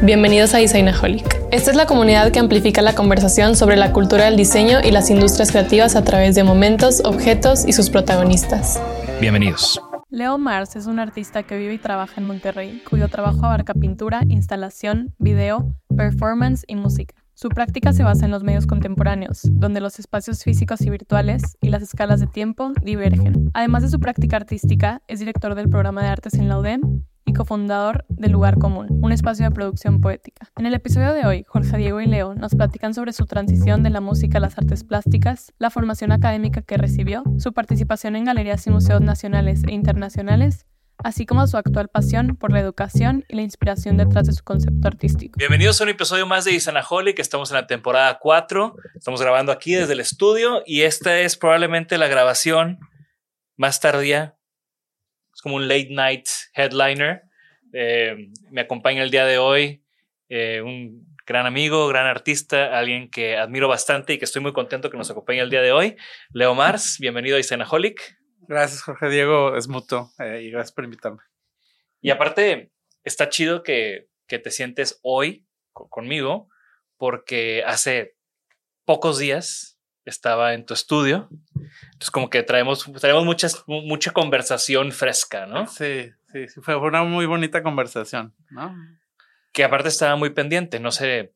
Bienvenidos a Designaholic. Esta es la comunidad que amplifica la conversación sobre la cultura del diseño y las industrias creativas a través de momentos, objetos y sus protagonistas. Bienvenidos. Leo Mars es un artista que vive y trabaja en Monterrey, cuyo trabajo abarca pintura, instalación, video, performance y música. Su práctica se basa en los medios contemporáneos, donde los espacios físicos y virtuales y las escalas de tiempo divergen. Además de su práctica artística, es director del programa de artes en la UDEM y cofundador de Lugar Común, un espacio de producción poética. En el episodio de hoy, Jorge Diego y Leo nos platican sobre su transición de la música a las artes plásticas, la formación académica que recibió, su participación en galerías y museos nacionales e internacionales, así como su actual pasión por la educación y la inspiración detrás de su concepto artístico. Bienvenidos a un episodio más de Isanaholic. Estamos en la temporada 4. Estamos grabando aquí desde el estudio y esta es probablemente la grabación más tardía. Es como un late night headliner. Eh, me acompaña el día de hoy eh, un gran amigo, gran artista, alguien que admiro bastante y que estoy muy contento que nos acompañe el día de hoy. Leo Mars, bienvenido a Isanaholic. Gracias, Jorge Diego. Es mutuo eh, y gracias por invitarme. Y aparte, está chido que, que te sientes hoy co- conmigo porque hace pocos días estaba en tu estudio. Entonces, como que traemos, traemos muchas, mucha conversación fresca, ¿no? Sí, sí, sí. Fue una muy bonita conversación, ¿no? Que aparte estaba muy pendiente. No sé,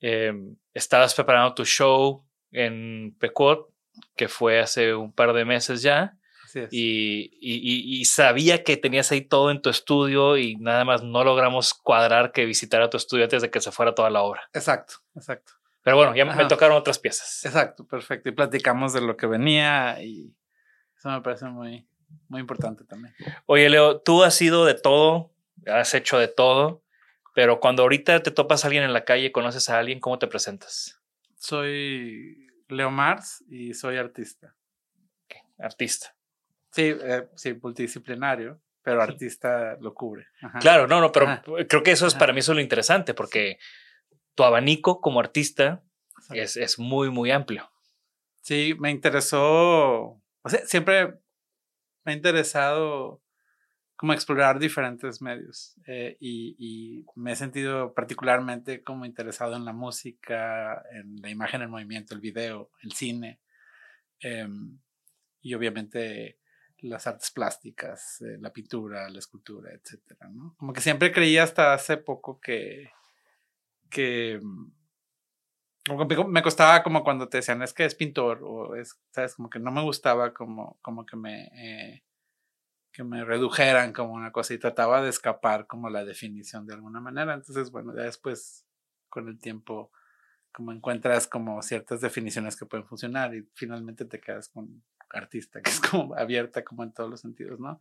eh, estabas preparando tu show en Pecot, que fue hace un par de meses ya. Así es. y, y- y- y sabía que tenías ahí todo en tu estudio y nada más no logramos cuadrar que visitara tu estudio antes de que se fuera toda la obra. Exacto, exacto. Pero bueno, ya me Ajá. tocaron otras piezas. Exacto, perfecto. Y platicamos de lo que venía y eso me parece muy, muy importante también. Oye, Leo, tú has sido de todo, has hecho de todo, pero cuando ahorita te topas a alguien en la calle, conoces a alguien, ¿cómo te presentas? Soy Leo Mars y soy artista. Artista. Sí, eh, sí, multidisciplinario, pero artista lo cubre. Ajá. Claro, no, no, pero Ajá. creo que eso es para mí eso es lo interesante, porque tu abanico como artista es, es muy, muy amplio. Sí, me interesó, o sea, siempre me ha interesado como explorar diferentes medios eh, y, y me he sentido particularmente como interesado en la música, en la imagen en movimiento, el video, el cine em, y obviamente las artes plásticas, eh, la pintura, la escultura, etcétera, ¿no? Como que siempre creí hasta hace poco que, que me costaba como cuando te decían es que es pintor o es, sabes, como que no me gustaba como, como que me, eh, que me redujeran como una cosa y trataba de escapar como la definición de alguna manera. Entonces, bueno, ya después con el tiempo como encuentras como ciertas definiciones que pueden funcionar y finalmente te quedas con artista, que es como abierta como en todos los sentidos, ¿no?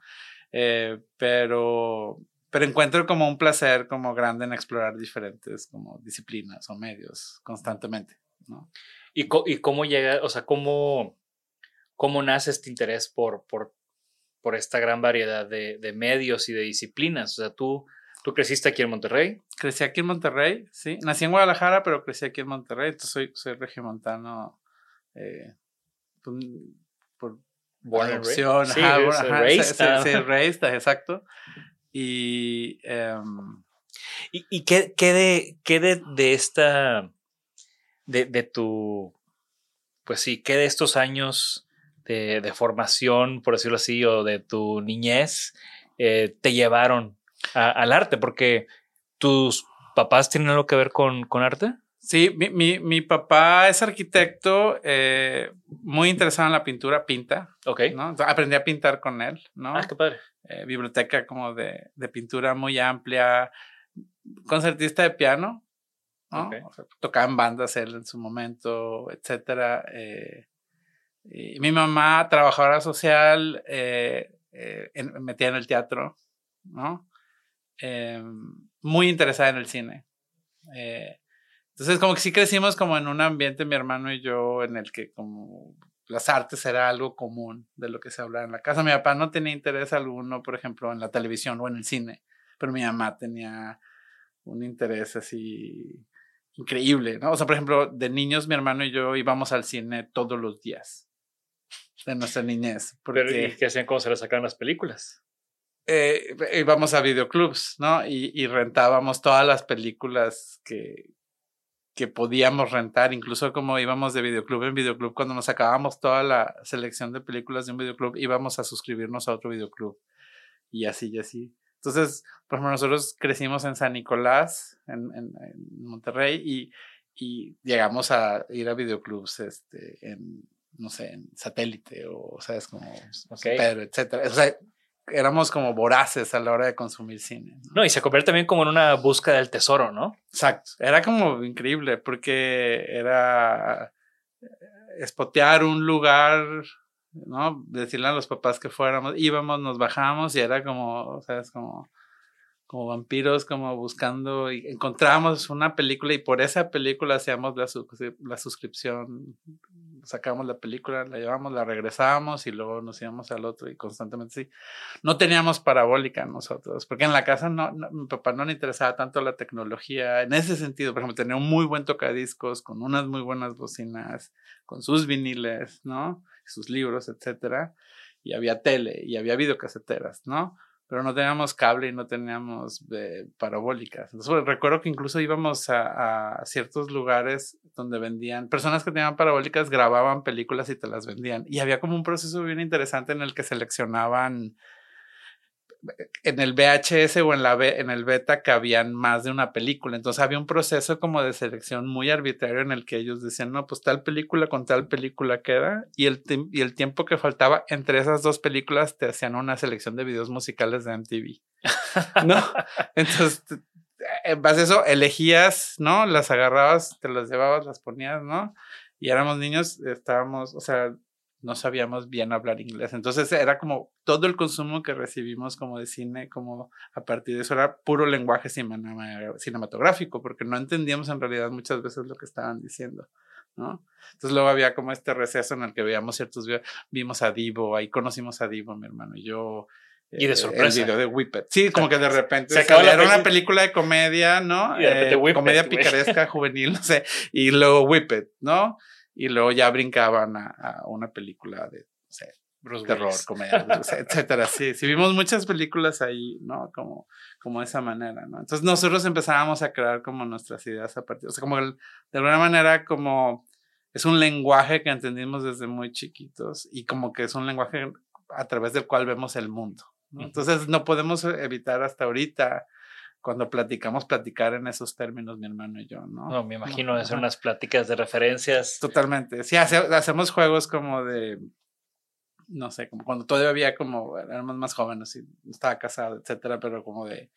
Eh, pero, pero encuentro como un placer como grande en explorar diferentes como disciplinas o medios constantemente, ¿no? ¿Y, co- y cómo llega, o sea, cómo, cómo nace este interés por, por, por esta gran variedad de, de medios y de disciplinas. O sea, tú, tú creciste aquí en Monterrey. Crecí aquí en Monterrey, sí. Nací en Guadalajara, pero crecí aquí en Monterrey. Entonces soy, soy regimontano eh, por, por Born and adopción. raised. Sí, ajá, es ajá, sí, sí, exacto. Y em, ¿Y, y qué, qué de, qué de, de esta, de, de tu, pues sí, qué de estos años de, de formación, por decirlo así, o de tu niñez, eh, te llevaron a- al arte? Porque tus papás tienen algo que ver con, con arte. Sí, mi, mi, mi papá es arquitecto, eh, muy interesado en la pintura, pinta, Ok. ¿no? Aprendí a pintar con él, ¿no? Ah, qué padre. Eh, biblioteca como de, de pintura muy amplia, concertista de piano, ¿no? Ok. O sea, tocaba en bandas él en su momento, etcétera. eh, y mi mamá, trabajadora social, eh, eh, en- metida en el teatro, ¿no? Eh, muy interesada en el cine. Entonces, como que sí crecimos como en un ambiente, mi hermano y yo, en el que como las artes era algo común de lo que se hablaba en la casa. Mi papá no tenía interés alguno, por ejemplo, en la televisión o en el cine, pero mi mamá tenía un interés así increíble, ¿no? O sea, por ejemplo, de niños mi hermano y yo íbamos al cine todos los días de nuestra niñez. Pero, Porque ¿y qué hacían cuando se les sacaban las películas? eh, íbamos a videoclubs, ¿no? Y, y rentábamos todas las películas que, que podíamos rentar, incluso como íbamos de videoclub en videoclub, cuando nos acabábamos toda la selección de películas de un videoclub, íbamos a suscribirnos a otro videoclub. Y así, y así. Entonces, por ejemplo, nosotros crecimos en San Nicolás, en, en- en Monterrey, y, y llegamos a ir a videoclubs este, en, no sé, en satélite o, ¿sabes? Como Ok. Pedro, etcétera. O sea, éramos como voraces a la hora de consumir cine. ¿no? No, y se convierte también como en una búsqueda del tesoro, ¿no? Exacto. Era como increíble porque era espotear un lugar, ¿no? Decirle a los papás que fuéramos, íbamos, nos bajábamos y era como, ¿sabes? Como, como vampiros, como buscando y encontrábamos una película y por esa película hacíamos la, sus- la suscripción, sacábamos la película, la llevábamos, la regresábamos y luego nos íbamos al otro y constantemente sí. No teníamos parabólica nosotros, porque en la casa no, no- mi papá no le interesaba tanto la tecnología. En ese sentido, por ejemplo, tenía un muy buen tocadiscos, con unas muy buenas bocinas, con sus viniles, ¿no? Sus libros, etcétera. Y había tele y había videocaseteras, ¿no? Pero no teníamos cable y no teníamos eh, parabólicas. Entonces, recuerdo que incluso íbamos a, a ciertos lugares donde vendían, personas que tenían parabólicas grababan películas y te las vendían. Y había como un proceso bien interesante en el que seleccionaban en el VHS o en, la en el beta cabían más de una película. Entonces había un proceso como de selección muy arbitrario en el que ellos decían, no, pues tal película con tal película queda. Y el, y el tiempo que faltaba entre esas dos películas te hacían una selección de videos musicales de MTV. ¿No? Entonces, te- en base a eso, elegías, ¿no? Las agarrabas, te las llevabas, las ponías, ¿no? Y éramos niños, estábamos, o sea, no sabíamos bien hablar inglés. Entonces era como todo el consumo que recibimos como de cine, como a partir de eso era puro lenguaje cinema- cinematográfico, porque no entendíamos en realidad muchas veces lo que estaban diciendo, ¿no? Entonces luego había como este receso en el que veíamos ciertos videos, vimos a Divo, ahí conocimos a Divo, mi hermano y yo. Y de eh, sorpresa. El video de Whippet. Sí, como que de repente Se acaba la era una película de comedia, ¿no? Y de repente Eh, Whippet, comedia picaresca, juvenil, no sé. Y luego Whippet, ¿no? Y luego ya brincaban a, a una película de, sé, Bruce terror, Willis. comedia, o sea, etcétera. Sí, sí, vimos muchas películas ahí, ¿no? Como, como de esa manera, ¿no? Entonces nosotros empezábamos a crear como nuestras ideas a partir, o sea, como el- de alguna manera como es un lenguaje que entendimos desde muy chiquitos y como que es un lenguaje a través del cual vemos el mundo. ¿no? Entonces no podemos evitar hasta ahorita cuando platicamos platicar en esos términos mi hermano y yo, ¿no? No, me imagino de hacer unas pláticas de referencias. Totalmente. Sí, hace- hacemos juegos como de, no sé, como cuando todavía había como, éramos más jóvenes y no estaba casado, etcétera, pero como de,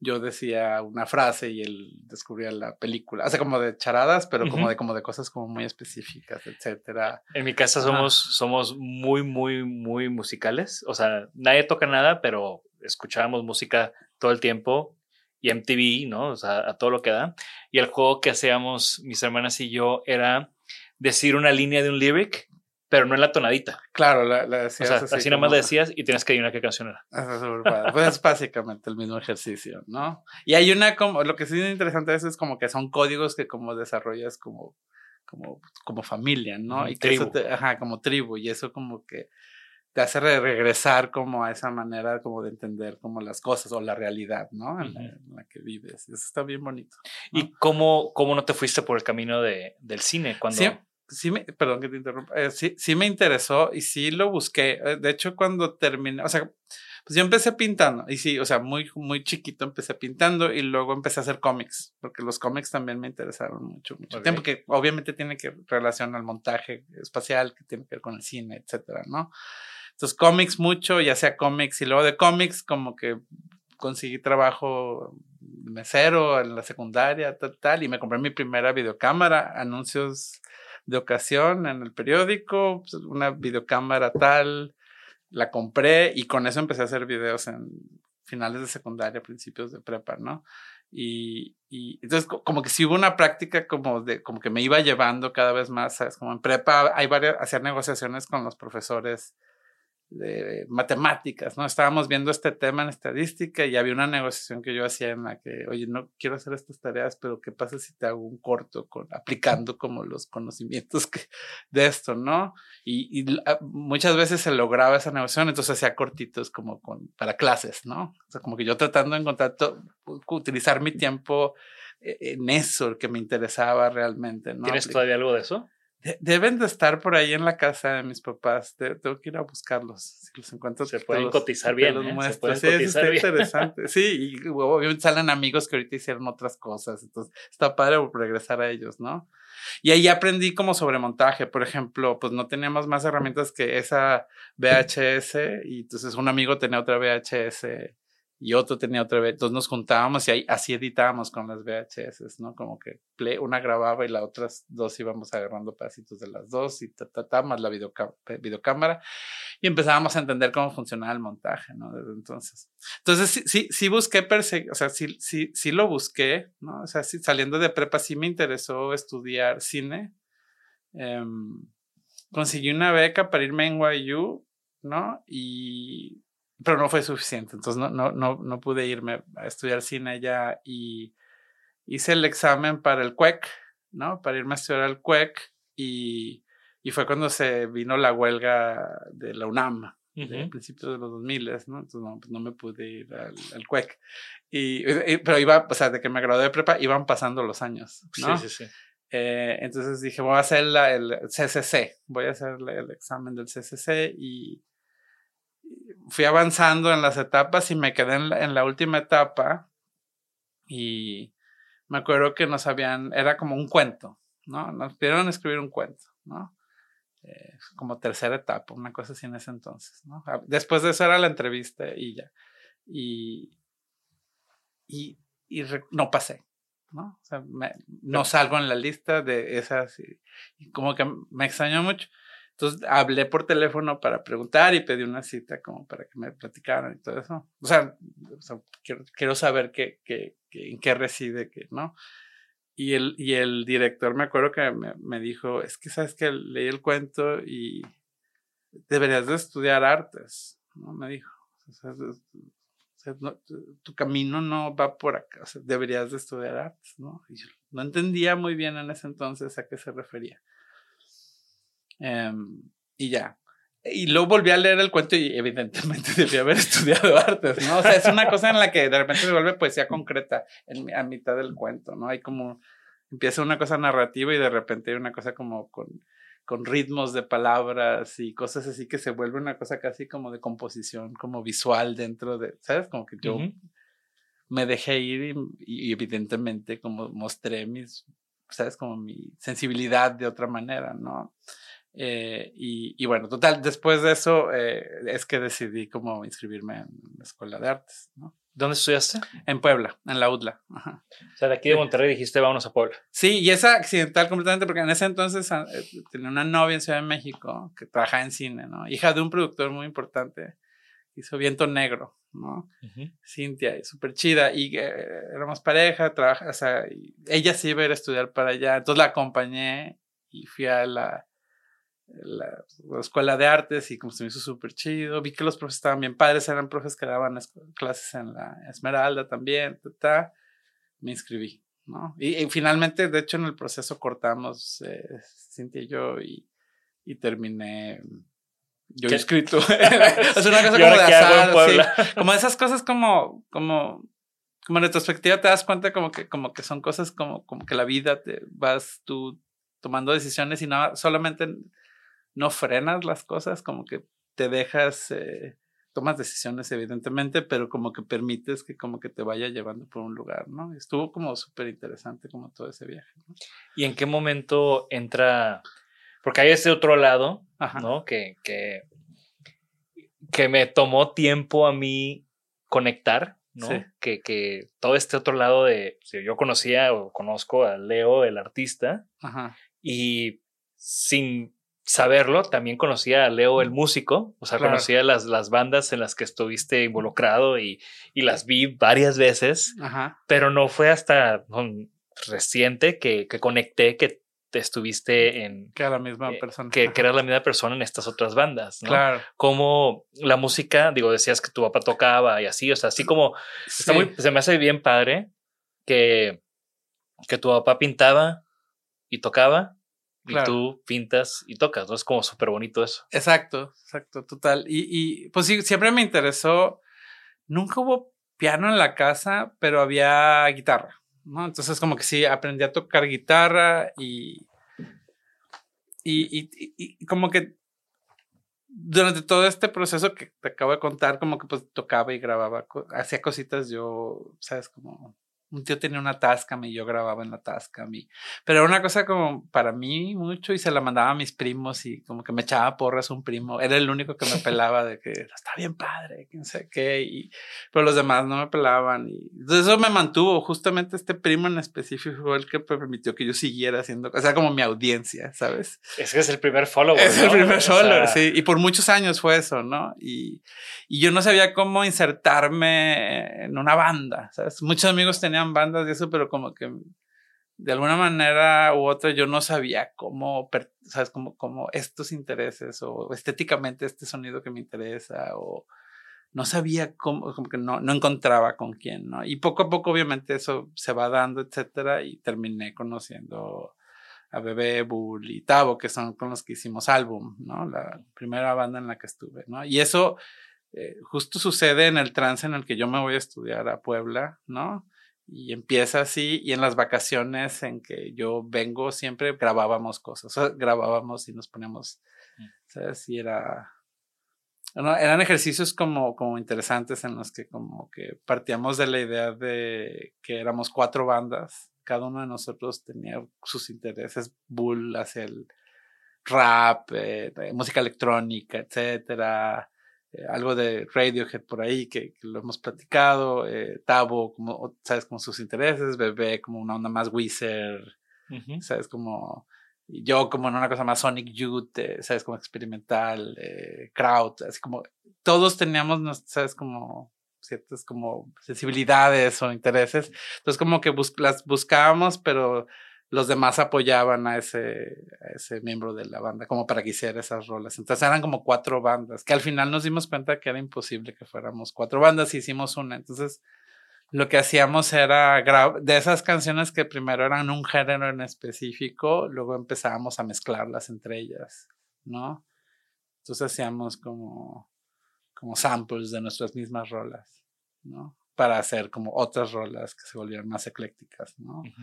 yo decía una frase y él descubría la película. O sea, como de charadas, pero como de, como de cosas como muy específicas, etcétera. En mi casa somos, somos muy, muy, muy musicales. O sea, nadie toca nada, pero escuchábamos música todo el tiempo y MTV, ¿no? O sea, a todo lo que da. Y el juego que hacíamos mis hermanas y yo era decir una línea de un lyric pero no en la tonadita. Claro, la, la O decías sea, así. así nomás como- le decías y tienes que adivinar qué canción era. Eso es padre. Pues es básicamente el mismo ejercicio, ¿no? Y hay una como, lo que sí es interesante eso es como que son códigos que como desarrollas como, como, como familia, ¿no? Ujú, Y que eso tribu. te- ajá, como tribu, y eso como que te hace re- regresar como a esa manera como de entender como las cosas o la realidad, ¿no? En, la, Ujú. en la que vives. Eso está bien bonito. ¿Y cómo, cómo no te fuiste por el camino de, del cine? Cuando... Sí, sí me, perdón que te interrumpa, eh, sí, sí me interesó y sí lo busqué. Eh, De hecho, cuando terminé, o sea, pues yo empecé pintando y sí, o sea, muy, muy chiquito empecé pintando y luego empecé a hacer cómics, porque los cómics también me interesaron mucho, mucho Ok. tiempo, que obviamente tiene que relación al montaje espacial, que tiene que ver con el cine, etcétera, ¿no? Entonces, cómics mucho, ya sea cómics y luego de cómics, como que conseguí trabajo mesero en la secundaria, tal, tal, y me compré mi primera videocámara, anuncios de ocasión en el periódico, pues, una videocámara tal, la compré y con eso empecé a hacer videos en finales de secundaria, principios de prepa, ¿no? Y, y entonces co- como que sí hubo una práctica como de, como que me iba llevando cada vez más, ¿sabes? Como en prepa hay varias, hacer negociaciones con los profesores de matemáticas, ¿no? Estábamos viendo este tema en estadística y había una negociación que yo hacía en la que, oye, no quiero hacer estas tareas, pero ¿qué pasa si te hago un corto con, aplicando como los conocimientos que, de esto, ¿no? Y, muchas veces se lograba esa negociación, entonces hacía cortitos como con, para clases, ¿no? O sea, como que yo tratando de encontrar, to- utilizar mi tiempo eh, en eso que me interesaba realmente, ¿no? ¿Tienes todavía algo de eso? De- deben de estar por ahí en la casa de mis papás. De- tengo que ir a buscarlos. Si los encuentro, Se pueden los- cotizar bien, los ¿eh? Se pueden Sí, eso cotizar está bien. interesante. Sí, y obviamente salen amigos que ahorita hicieron otras cosas. Entonces, está padre regresar a ellos, ¿no? Y ahí aprendí como sobre montaje. Por ejemplo, pues no teníamos más herramientas que esa VHS. Y entonces un amigo tenía otra VHS y otro tenía otra vez. Entonces nos juntábamos y ahí así editábamos con las VHS, ¿no? Como que play- una grababa y las otras dos íbamos agarrando pedacitos de las dos y ta, ta, ta, más la videocámara. Y empezábamos a entender cómo funcionaba el montaje, ¿no? Desde entonces. Entonces sí, sí, sí busqué perseguir, o sea, sí, sí, sí lo busqué, ¿no? O sea, sí, saliendo de prepa sí me interesó estudiar cine. Em, conseguí una beca para irme en NYU, ¿no? Y pero no fue suficiente, entonces no, no, no, no pude irme a estudiar cine allá y hice el examen para el CUEC, ¿no? Para irme a estudiar al CUEC y, y fue cuando se vino la huelga de la UNAM, de Ujú. principios de los 2000, ¿no? Entonces no, pues no me pude ir al, al CUEC. Y, y- pero iba, o sea, de que me gradué de prepa, iban pasando los años, ¿no? Sí, sí, sí. Eh, entonces dije, voy a hacer la- el CCC, voy a hacer la- el examen del CCC y fui avanzando en las etapas y me quedé en la, en la última etapa y me acuerdo que nos habían, era como un cuento, ¿no? Nos pidieron escribir un cuento, ¿no? Eh, como tercera etapa, una cosa así en ese entonces, ¿no? Ah, Después de eso era la entrevista y ya. Y, y, y re- no pasé, ¿no? O sea, me- no salgo en la lista de esas y, y como que me extrañó mucho. Entonces hablé por teléfono para preguntar y pedí una cita como para que me platicaran y todo eso. O sea, quiero, saber qué, qué, qué- en qué reside, ¿no? Y el, y el director me acuerdo que me, dijo, es que sabes que leí el cuento y deberías de estudiar artes, ¿no? Me dijo. O sea, tu camino no va por acá, o sea, deberías de estudiar artes, ¿no? Y yo no entendía muy bien en ese entonces a qué se refería. Em, y ya. Y luego volví a leer el cuento y evidentemente debía haber estudiado artes, ¿no? O sea, es una cosa en la que de repente se vuelve poesía concreta en, a mitad del cuento, ¿no? Hay como, empieza una cosa narrativa y de repente hay una cosa como con, con ritmos de palabras y cosas así que se vuelve una cosa casi como de composición, como visual dentro de, ¿sabes? Como que yo Ujú. me dejé ir y, y evidentemente como mostré mis, ¿sabes? Como mi sensibilidad de otra manera, ¿no? Eh, y, y bueno, total, después de eso eh, es que decidí como inscribirme en la Escuela de Artes, ¿no? ¿Dónde estudiaste? En Puebla, en la UDLA. Ajá. O sea, de aquí de Monterrey dijiste, vámonos a Puebla. Sí, y es accidental completamente porque en ese entonces ah, eh, tenía una novia en Ciudad de México que trabajaba en cine, ¿no? Hija de un productor muy importante, hizo Viento Negro, ¿no? Cintia, y súper chida, y eh, éramos pareja, trabaja, o sea, ella sí iba a ir a estudiar para allá, entonces la acompañé y fui a la, la, la escuela de artes y como se me hizo súper chido. Vi que los profes estaban bien padres, eran profes que daban clases en la Esmeralda también, ta, ta. me inscribí, ¿no? Y, y finalmente, de hecho, en el proceso cortamos, eh, Cintia y yo, y, y terminé yo ¿Qué? inscrito. es una cosa ¿Y como de azar, sí. Como esas cosas como, como, como en retrospectiva te das cuenta como que, como que son cosas como, como que la vida te vas tú tomando decisiones y no solamente no frenas las cosas, como que te dejas, eh, tomas decisiones evidentemente, pero como que permites que como que te vaya llevando por un lugar, ¿no? Estuvo como súper interesante como todo ese viaje. ¿no? ¿Y en qué momento entra? Porque hay ese otro lado, Ajá. ¿no? Que, que, que me tomó tiempo a mí conectar, ¿no? Sí. Que, que todo este otro lado de, si yo conocía o conozco a Leo, el artista, Ajá. y sin saberlo, también conocía a Leo, el músico, o sea, Claro. conocía las, las bandas en las que estuviste involucrado y, y las vi varias veces, Ajá. pero no fue hasta um, reciente que, que conecté que te estuviste en... Que a la misma eh, persona. que, eras la misma persona en estas otras bandas, ¿no? Claro. Como la música, digo, decías que tu papá tocaba y así, o sea, así como está Sí. muy, se me hace bien padre que, que tu papá pintaba y tocaba y tú pintas y tocas, ¿no? Es como súper bonito eso. Exacto, exacto, total. Y, y pues sí, siempre me interesó. Nunca hubo piano en la casa, pero había guitarra, ¿no? Entonces, como que sí, aprendí a tocar guitarra y. Y, y, y- como que durante todo este proceso que te acabo de contar, como que pues tocaba y grababa, hacía cositas yo, ¿sabes? Como un tío tenía una Tascam y yo grababa en la Tascam. Y, pero era una cosa como para mí mucho y se la mandaba a mis primos y como que me echaba porras un primo. Era el único que me pelaba de que está bien padre, quién sé qué. Y, pero los demás no me pelaban. Y entonces eso me mantuvo. Justamente este primo en específico fue el que permitió que yo siguiera haciendo, o sea, como mi audiencia, ¿sabes? Es que es el primer follower. Es el ¿no? primer O sea, follower, sí. Y por muchos años fue eso, ¿no? Y, y yo no sabía cómo insertarme en una banda, ¿sabes? Muchos amigos tenían bandas y eso, pero como que de alguna manera u otra yo no sabía cómo, ¿sabes? Como, como estos intereses o estéticamente este sonido que me interesa o no sabía cómo, como que no, no encontraba con quién, ¿no? Y poco a poco obviamente eso se va dando, etcétera, y terminé conociendo a Bebé, Bull y Tavo, que son con los que hicimos álbum, ¿no? La primera banda en la que estuve, ¿no? Y eso eh, justo sucede en el trance en el que yo me voy a estudiar a Puebla, ¿no? Y empieza así, y en las vacaciones en que yo vengo siempre grabábamos cosas, o sea, grabábamos y nos poníamos, ¿sabes? Y era... no, eran ejercicios como, como interesantes en los que como que partíamos de la idea de que éramos cuatro bandas, cada uno de nosotros tenía sus intereses, Bull hacia el rap, eh, música electrónica, etcétera, eh, algo de Radiohead por ahí que, que lo hemos platicado, eh, Tabo, como, sabes, como sus intereses, Bebé como una onda más Wizard, sabes, como yo como en una cosa más Sonic Youth, eh, sabes, como experimental, eh, crowd, así como todos teníamos, sabes, como ciertas como sensibilidades o intereses, entonces como que bus- las buscábamos, pero los demás apoyaban a ese, a ese miembro de la banda como para que hiciera esas rolas. Entonces eran como cuatro bandas, que al final nos dimos cuenta que era imposible que fuéramos cuatro bandas y hicimos una. Entonces lo que hacíamos era de esas canciones que primero eran un género en específico, luego empezábamos a mezclarlas entre ellas, ¿no? Entonces hacíamos como, como samples de nuestras mismas rolas, ¿no? Para hacer como otras rolas que se volvieran más eclécticas, ¿no? Ujú.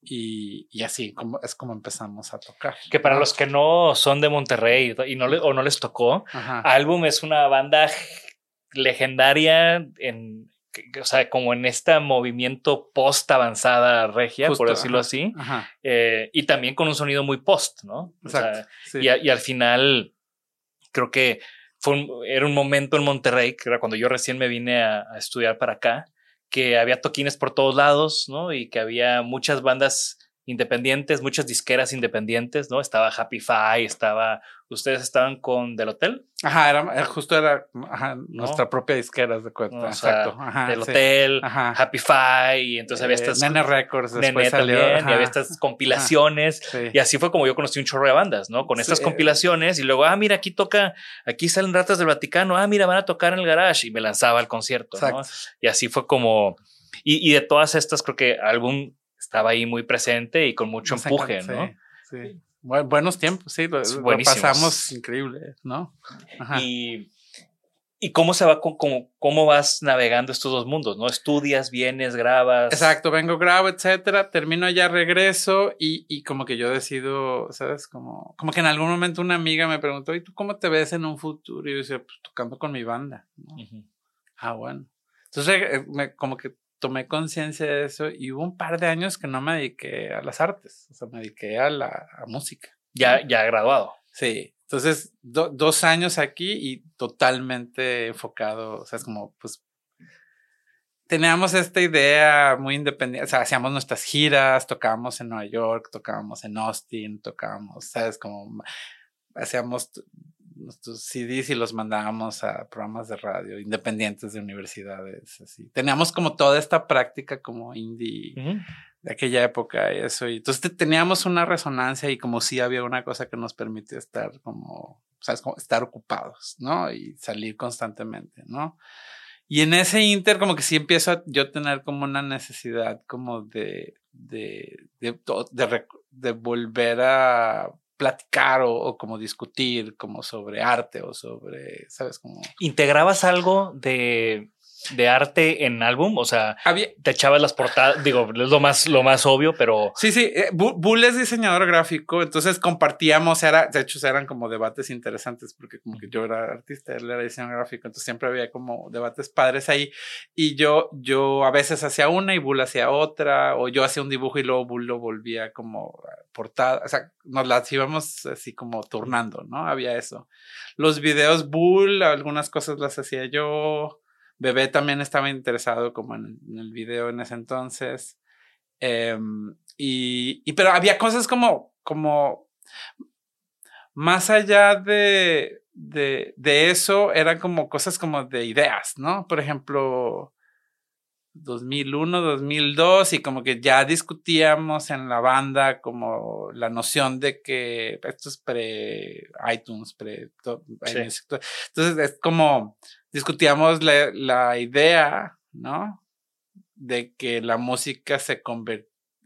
Y, y así como, es como empezamos a tocar. Que para los que no son de Monterrey y no le- o no les tocó, Ajá. Álbum es una banda legendaria en, o sea, como en este movimiento post avanzada regia, Justo, por decirlo ajá, así, Ajá. eh, y también con un sonido muy post, ¿no? O sea, sí. y, a- y al final creo que fue un- era un momento en Monterrey, que era cuando yo recién me vine a, a estudiar para acá, que había toquines por todos lados, ¿no? Y que había muchas bandas independientes, muchas disqueras independientes, ¿no? Estaba Happy Fi, estaba, ustedes estaban con Del Hotel. Ajá, era, justo era nuestra propia disquera, de cuenta. Exacto. Del Hotel, Happy Fi, y entonces había eh, estas... Nene Records después salió. También, y había estas compilaciones, y así fue como yo conocí un chorro de bandas, ¿no? Con estas compilaciones, y luego, ah, mira, aquí toca, aquí salen Ratas del Vaticano, ah, mira, van a tocar en el garage, y me lanzaba al concierto, ¿no? Y así fue como... Y, y de todas estas, creo que algún estaba ahí muy presente y con mucho empuje, ¿no? Sí, buenos tiempos, sí, lo, pasamos increíble, ¿no? Y, y cómo se va, cómo, cómo vas navegando estos dos mundos, ¿no? Estudias, vienes, grabas. Exacto, vengo, grabo, etcétera, termino allá, regreso y, y como que yo decido, ¿sabes? Como, como que en algún momento una amiga me preguntó, ¿y tú cómo te ves en un futuro? Y yo decía, pues tocando con mi banda, ¿no? Ah, bueno. Entonces, eh, me, como que tomé conciencia de eso y hubo un par de años que no me dediqué a las artes, o sea, me dediqué a la música. Ya, ya graduado. Sí, entonces dos años aquí y totalmente enfocado, o sea, es como, pues, teníamos esta idea muy independiente, o sea, hacíamos nuestras giras, tocábamos en Nueva York, tocábamos en Austin, tocábamos, ¿sabes? Como hacíamos nuestros CDs y los mandábamos a programas de radio independientes de universidades. Así. Teníamos como toda esta práctica como indie de aquella época y eso. Y entonces teníamos una resonancia y como si había una cosa que nos permitía estar como, ¿sabes? Como estar ocupados, ¿no? Y salir constantemente, ¿no? Y en ese inter como que sí empiezo a yo tener como una necesidad como de, de, de, de, de volver a platicar o, como discutir como sobre arte o sobre, ¿sabes? Como... ¿Integrabas algo de de arte en álbum, o sea, te echabas las portadas, digo, es lo más, lo más obvio, pero... Sí, sí, eh, Bull es diseñador gráfico, entonces compartíamos, era, de hecho eran como debates interesantes, porque como que yo era artista, él era diseñador gráfico, entonces siempre había como debates padres ahí, y yo, yo a veces hacía una y Bull hacía otra, o yo hacía un dibujo y luego Bull lo volvía como portada, o sea, nos las íbamos así como turnando, ¿no? Había eso. Los videos Bull, algunas cosas las hacía yo, Bebé también estaba interesado como en, el video en ese entonces. Em, y, pero había cosas como, como más allá de, de, de, eso, eran como cosas como de ideas, ¿no? Por ejemplo, 2001, 2002 y como que ya discutíamos en la banda como la noción de que esto es pre iTunes, pre... Entonces es como discutíamos la, idea, ¿no? De que la música se,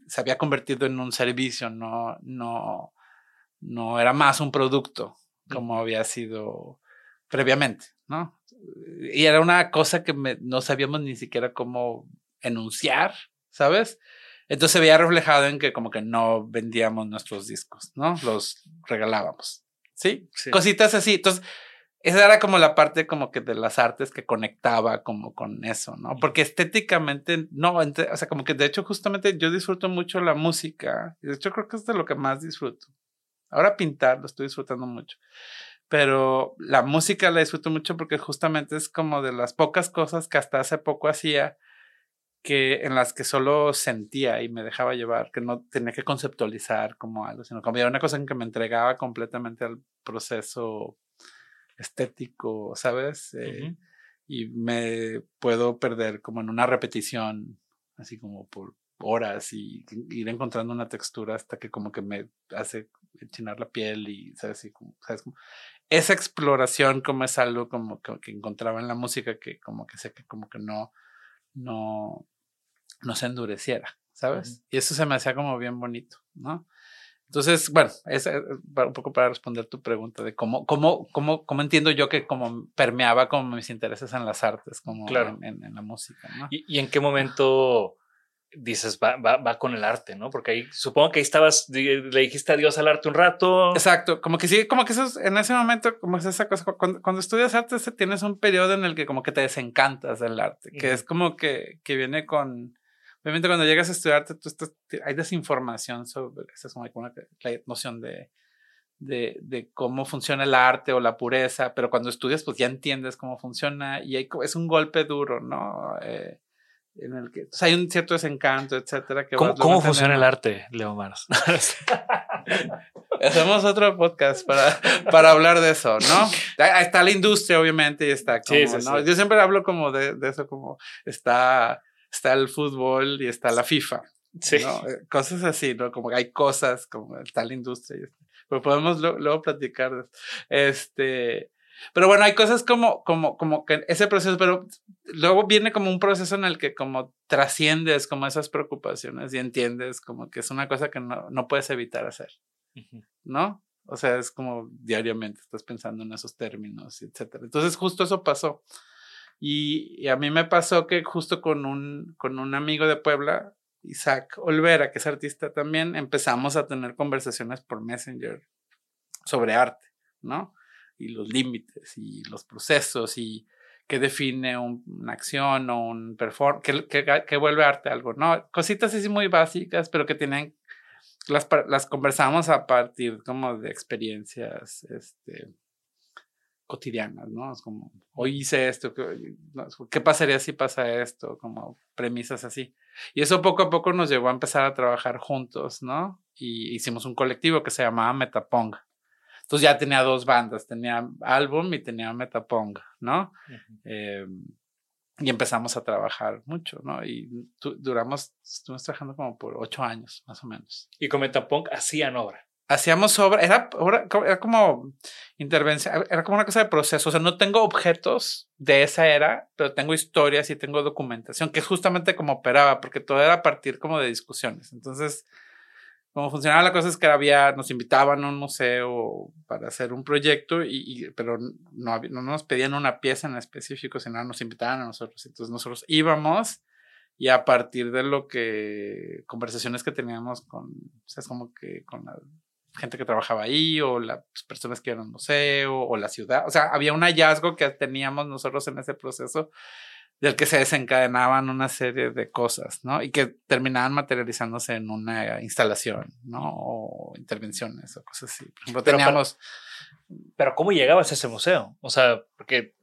se había convertido en un servicio, no, no, no era más un producto como había sido previamente, ¿no? Y era una cosa que no sabíamos ni siquiera cómo enunciar, ¿sabes? Entonces se veía reflejado en que como que no vendíamos nuestros discos, ¿no? Los regalábamos. ¿Sí? sí. Cositas así. Entonces, esa era como la parte como que de las artes que conectaba como con eso, ¿no? Porque estéticamente, no, o sea, como que de hecho justamente yo disfruto mucho la música, y de hecho creo que es de lo que más disfruto. Ahora pintar lo estoy disfrutando mucho, pero la música la disfruto mucho porque justamente es como de las pocas cosas que hasta hace poco hacía que en las que solo sentía y me dejaba llevar, que no tenía que conceptualizar como algo, sino como era una cosa en que me entregaba completamente al proceso estético, ¿sabes? Eh, y me puedo perder como en una repetición, así como por horas y ir encontrando una textura hasta que como que me hace enchinar la piel y, ¿sabes? como, ¿sabes? esa exploración como es algo como que, encontraba en la música que como que sé que como que no, no, no se endureciera, ¿sabes? Y eso se me hacía como bien bonito, ¿no? Entonces, bueno, es eh, un poco para responder tu pregunta de cómo, cómo, cómo, cómo entiendo yo que como permeaba como mis intereses en las artes, como en, en, la música, ¿no? ¿Y, en qué momento dices va, va, va, con el arte, ¿no? Porque ahí supongo que ahí estabas, le dijiste adiós al arte un rato. Exacto, como que sí, como que eso en ese momento, como es esa cosa, cuando, cuando estudias arte tienes un periodo en el que como que te desencantas del arte, que es como que, que viene con Obviamente cuando llegas a estudiarte, tú estás, hay desinformación sobre esa es como la noción de, de, de, cómo funciona el arte o la pureza, pero cuando estudias pues ya entiendes cómo funciona y hay, es un golpe duro, ¿no? Eh, en el que o sea, hay un cierto desencanto, etcétera. Que ¿Cómo, cómo funciona el arte, Leo Maros? Hacemos otro podcast para, para hablar de eso, ¿no? Está la industria, obviamente, y está como, Sí, sí, ¿no? sí. Yo siempre hablo como de, de eso, como está, está el fútbol y está la FIFA. sí. ¿no? Eh, Cosas así, ¿no? Como que hay cosas, como está la industria. y. Pero podemos lo- luego platicar. Este, pero bueno, hay cosas como, como, como que ese proceso, pero luego viene como un proceso en el que como trasciendes como esas preocupaciones y entiendes como que es una cosa que no, no puedes evitar hacer. ¿no? O sea, es como diariamente estás pensando en esos términos, etcétera. Entonces, justo eso pasó. Y, a mí me pasó que justo con un, con un amigo de Puebla, Isaac Olvera, que es artista también, empezamos a tener conversaciones por Messenger sobre arte, ¿no? Y los límites y los procesos y qué define un- una acción o un perform, qué, qué- qué vuelve arte algo, ¿no? Cositas así muy básicas, pero que tienen, las, las conversamos a partir como de experiencias, este, cotidianas, ¿no? Es como, hoy hice esto, ¿qué, ¿qué pasaría si pasa esto? Como premisas así. Y eso poco a poco nos llevó a empezar a trabajar juntos, ¿no? Y hicimos un colectivo que se llamaba Metapong. Entonces ya tenía dos bandas, tenía álbum y tenía Metapong, ¿no? Ujú. Eh, y empezamos a trabajar mucho, ¿no? Y tu- duramos, estuvimos trabajando como por ocho años, más o menos. Y con Metapunk hacían obra. Hacíamos obra, era, obra- era como intervención, era como una cosa de proceso, o sea, no tengo objetos de esa era, pero tengo historias y tengo documentación, que es justamente como operaba, porque todo era a partir como de discusiones. Entonces, como funcionaba la cosa es que había, nos invitaban a un museo para hacer un proyecto, y, pero no, no nos pedían una pieza en específico, sino nos invitaban a nosotros. Entonces nosotros íbamos y a partir de lo que, conversaciones que teníamos con, o sea, es como que con la gente que trabajaba ahí o las personas que iban al museo o la ciudad, o sea, había un hallazgo que teníamos nosotros en ese proceso del que se desencadenaban una serie de cosas, ¿no? Y que terminaban materializándose en una instalación, ¿no? O intervenciones o cosas así. Por ejemplo, Pero para- teníamos, Pero ¿cómo llegabas a ese museo? O sea, porque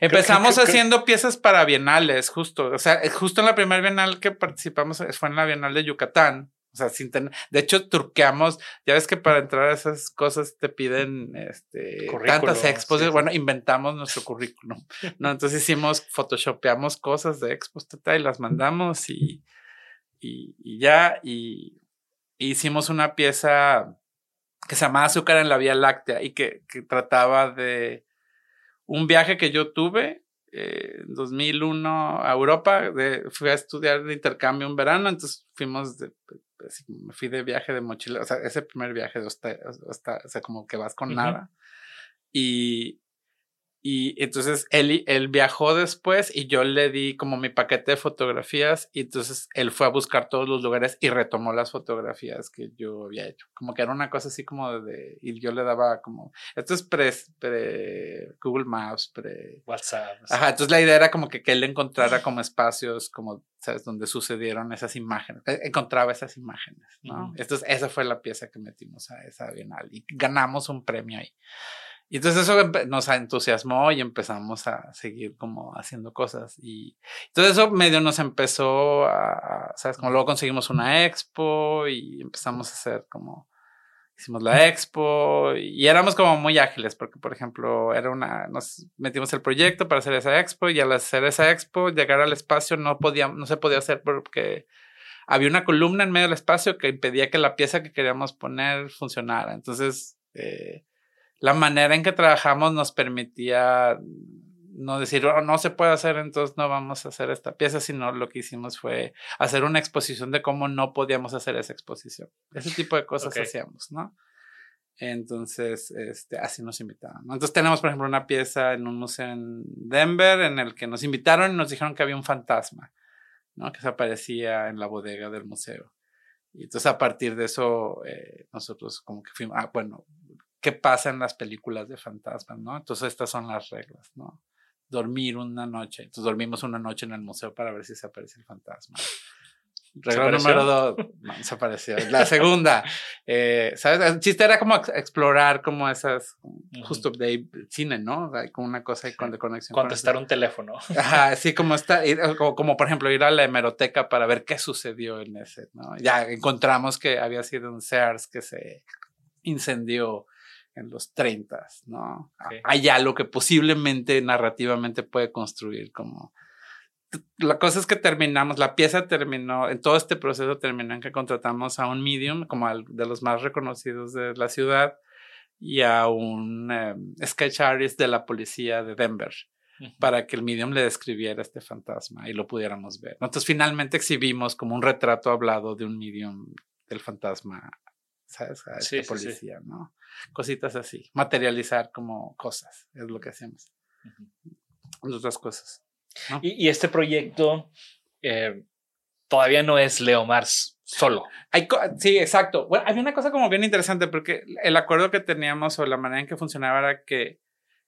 empezamos creo- creo- haciendo piezas para bienales, justo, o sea, justo en la primera bienal que participamos fue en la Bienal de Yucatán. O sea, sin tener, de hecho, truqueamos, ya ves que para entrar a esas cosas te piden este, tantas expos, sí, sí. bueno, inventamos nuestro currículum, ¿no? Entonces hicimos, photoshopeamos cosas de expos, tata, y las mandamos y, y, y ya, y hicimos una pieza que se llamaba Azúcar en la Vía Láctea y que, que trataba de un viaje que yo tuve eh, en 2001 a Europa, de, fui a estudiar de intercambio un verano, entonces fuimos de, me fui de viaje de mochila, o sea, ese primer viaje de hosta- o sea, como que vas con nada. Y, y entonces él, él viajó después y yo le di como mi paquete de fotografías y entonces él fue a buscar todos los lugares y retomó las fotografías que yo había hecho. Como que era una cosa así como de, y yo le daba como, esto es pre, pre Google Maps, pre... WhatsApp. Ajá, entonces la idea era como que, que él encontrara como espacios, como, ¿sabes? Donde sucedieron esas imágenes, eh, encontraba esas imágenes, ¿no? Ujú. Entonces esa fue la pieza que metimos a esa bienal y ganamos un premio ahí. Y entonces eso nos entusiasmó y empezamos a seguir como haciendo cosas. Y entonces eso medio nos empezó a, ¿sabes? Como luego conseguimos una expo y empezamos a hacer como, hicimos la expo y éramos como muy ágiles porque, por ejemplo, era una, nos metimos el proyecto para hacer esa expo y al hacer esa expo, llegar al espacio no podía, no se podía hacer porque había una columna en medio del espacio que impedía que la pieza que queríamos poner funcionara. Entonces, eh, la manera en que trabajamos nos permitía no decir, "Oh, no se puede hacer, entonces no vamos a hacer esta pieza, sino lo que hicimos fue hacer una exposición de cómo no podíamos hacer esa exposición. Ese tipo de cosas Ok. hacíamos, ¿no? Entonces, este, así nos invitaban. ¿no? Entonces tenemos, por ejemplo, una pieza en un museo en Denver en el que nos invitaron y nos dijeron que había un fantasma, ¿no? Que se aparecía en la bodega del museo. Y entonces a partir de eso, eh, nosotros como que fuimos, ah, bueno, ¿qué pasa en las películas de fantasmas, no? Entonces estas son las reglas, ¿no? Dormir una noche. Entonces dormimos una noche en el museo para ver si se aparece el fantasma. Regla número dos, no, desapareció. La segunda, eh, ¿sabes? El chiste era como explorar como esas, justo de cine, ¿no? Como una cosa con de conexión. Contestar un teléfono. Ajá, sí, como está, como, como, por ejemplo ir a la hemeroteca para ver qué sucedió en ese, ¿no? Ya encontramos que había sido un Sears que se incendió en los 30, ¿no? Hay algo que posiblemente narrativamente puede construir como la cosa es que terminamos, la pieza terminó, en todo este proceso terminó en que contratamos a un medium, como al, de los más reconocidos de la ciudad, y a un em, sketch artist de la policía de Denver, para que el medium le describiera este fantasma y lo pudiéramos ver. Entonces finalmente exhibimos como un retrato hablado de un medium del fantasma, ¿sabes? A esta policía, ¿no? Cositas así, materializar como cosas, es lo que hacemos. Otras cosas. Y, este proyecto eh, todavía no es Leo Mars solo. sí, exacto. Bueno, hay una cosa como bien interesante porque el acuerdo que teníamos o la manera en que funcionaba era que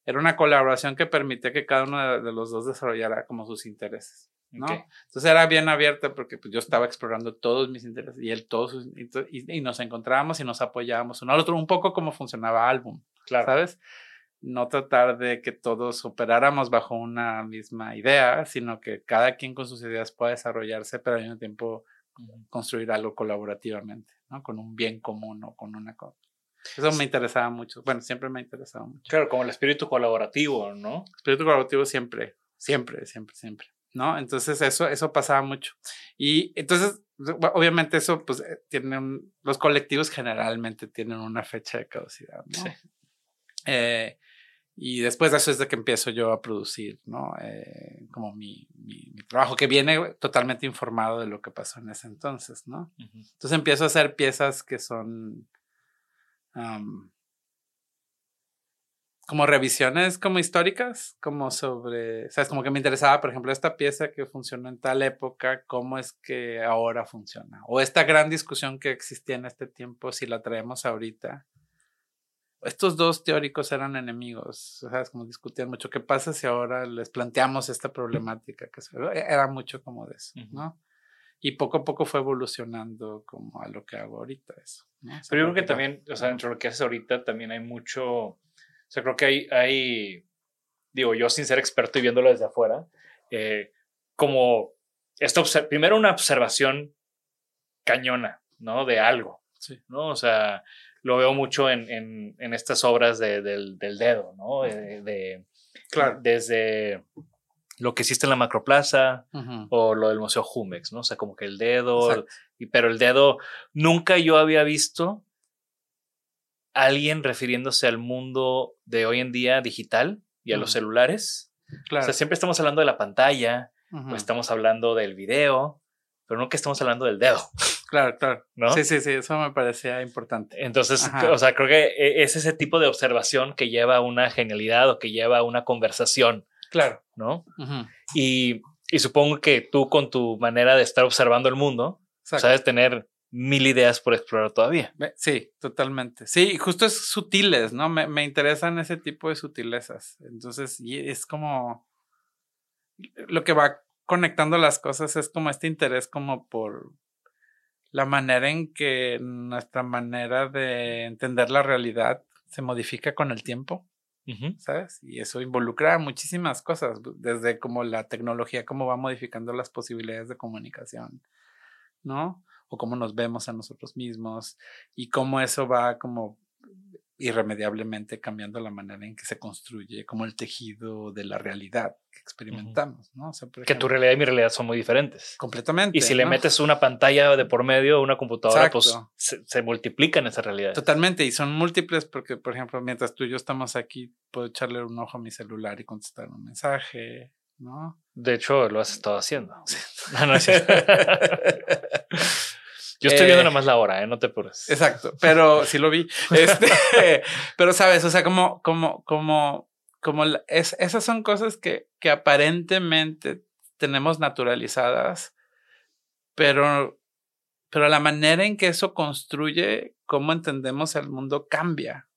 era una colaboración que permitía que cada uno de, los dos desarrollara como sus intereses. ¿No? Entonces era bien abierta porque pues, yo estaba explorando todos mis intereses y él todos sus y, y, nos encontrábamos y nos apoyábamos uno al otro, un poco como funcionaba álbum, claro. ¿sabes? no tratar de que todos operáramos bajo una misma idea, sino que cada quien con sus ideas pueda desarrollarse, pero al mismo tiempo construir algo colaborativamente, ¿no? Con un bien común o con una cosa. Eso me interesaba mucho. Bueno, siempre me ha interesado mucho. Claro, como el espíritu colaborativo, ¿no? Espíritu colaborativo siempre, siempre, siempre, siempre, ¿no? Entonces eso, eso pasaba mucho. Y entonces, obviamente eso, pues, eh, tienen, los colectivos generalmente tienen una fecha de caducidad, ¿no? Sí. Eh, y después de eso es de que empiezo yo a producir, ¿no? Eh, como mi, mi, trabajo, que viene totalmente informado de lo que pasó en ese entonces, ¿no? Entonces empiezo a hacer piezas que son como revisiones como históricas, como sobre, ¿sabes? Como que me interesaba, por ejemplo, esta pieza que funcionó en tal época, cómo es que ahora funciona. O esta gran discusión que existía en este tiempo, si la traemos ahorita estos dos teóricos eran enemigos, ¿sabes? Como discutían mucho. ¿Qué pasa si ahora les planteamos esta problemática? Que era mucho como de eso, ¿no? Y poco a poco fue evolucionando como a lo que hago ahorita eso. Pero yo creo que también, o sea, dentro de lo que haces ahorita también hay mucho, o sea, creo que hay, hay digo, yo sin ser experto y viéndolo desde afuera, eh, como esto, primero una observación cañona, ¿no? De algo, sí. ¿no? O sea, lo veo mucho en, en, estas obras de, del, del, dedo, ¿no? De, claro. Desde lo que existe en la Macroplaza o lo del Museo Jumex, ¿no? O sea, como que el dedo, pero el dedo, nunca yo había visto alguien refiriéndose al mundo de hoy en día digital y a los celulares. Claro. O sea, siempre estamos hablando de la pantalla, o estamos hablando del video, pero nunca estamos hablando del dedo. Claro, claro. ¿No? Sí, sí, sí, eso me parecía importante. Entonces, o sea, creo que e, es ese tipo de observación que lleva a una genialidad o que lleva a una conversación. Claro. ¿No? y, y, supongo que tú con tu manera de estar observando el mundo, sabes tener mil ideas por explorar todavía. Sí, totalmente. Sí, justo es sutiles, ¿no? Me, me interesan ese tipo de sutilezas. Entonces, y es como lo que va conectando las cosas es como este interés como por la manera en que nuestra manera de entender la realidad se modifica con el tiempo, ¿sabes? Y eso involucra muchísimas cosas, desde como la tecnología, cómo va modificando las posibilidades de comunicación, ¿no? O cómo nos vemos a nosotros mismos y cómo eso va como irremediablemente cambiando la manera en que se construye como el tejido de la realidad que experimentamos, ¿no? que tu realidad y mi realidad son muy diferentes. Completamente. Y si le metes una pantalla de por medio, una computadora, pues se, multiplican esas realidades. Totalmente, y son múltiples porque, por ejemplo, mientras tú y yo estamos aquí, puedo echarle un ojo a mi celular y contestar un mensaje, ¿no? De hecho, lo has estado haciendo. no, no es Yo estoy viendo eh, nada más la hora, ¿eh? no te apures. Exacto, pero sí lo vi. Este, pero sabes, o sea, como, como, como, como es, esas son cosas que, que aparentemente tenemos naturalizadas, pero, pero la manera en que eso construye cómo entendemos el mundo cambia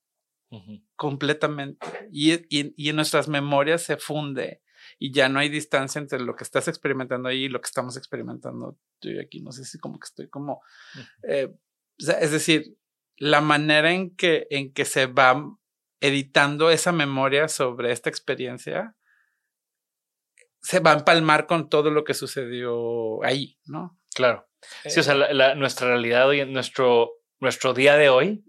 completamente y, y, y en nuestras memorias se funde y ya no hay distancia entre lo que estás experimentando ahí y lo que estamos experimentando yo aquí. No sé si como que estoy como, eh, es decir, la manera en que, en que se va editando esa memoria sobre esta experiencia se va a empalmar con todo lo que sucedió ahí, ¿no? Claro. Sí, o sea, la, nuestra realidad hoy, nuestro, nuestro día de hoy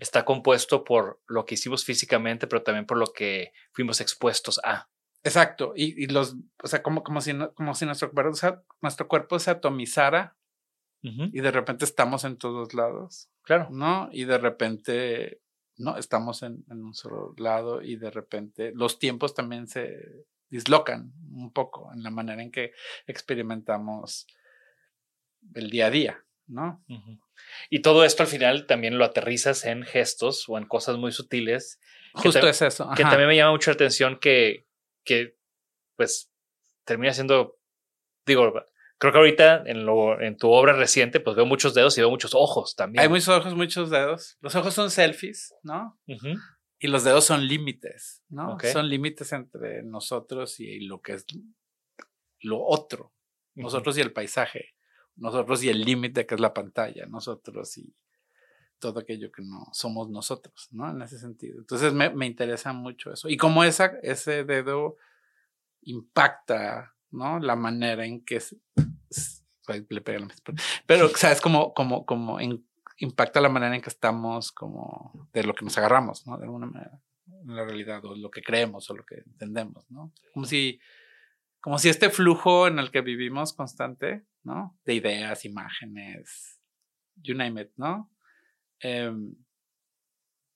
está compuesto por lo que hicimos físicamente, pero también por lo que fuimos expuestos a. Exacto. Y, y los, o sea, como, como si, como si nuestro, cuerpo, o sea, nuestro cuerpo se atomizara y de repente estamos en todos lados. Claro. ¿No? Y de repente, no, estamos en, en un solo lado y de repente los tiempos también se dislocan un poco en la manera en que experimentamos el día a día, ¿no? Y todo esto al final también lo aterrizas en gestos o en cosas muy sutiles. Justo es eso. Que también me llama mucho la atención que, que pues termina siendo, digo, creo que ahorita en, lo, en tu obra reciente, pues veo muchos dedos y veo muchos ojos también. Hay muchos ojos, muchos dedos. Los ojos son selfies, ¿no? Y los dedos son límites, ¿no? Son límites entre nosotros y lo que es lo otro. Nosotros y el paisaje. Nosotros y el límite que es la pantalla. Nosotros y todo aquello que no somos nosotros, ¿no? En ese sentido. Entonces me, me interesa mucho eso. Y cómo esa, ese dedo impacta, ¿no? La manera en que... le pega la Pero, ¿sabes? Como, como, como en impacta la manera en que estamos, como de lo que nos agarramos, ¿no? De alguna manera, en la realidad, o lo que creemos, o lo que entendemos, ¿no? Como si, como si este flujo en el que vivimos constante, ¿no? De ideas, imágenes, you name it, ¿no? Em,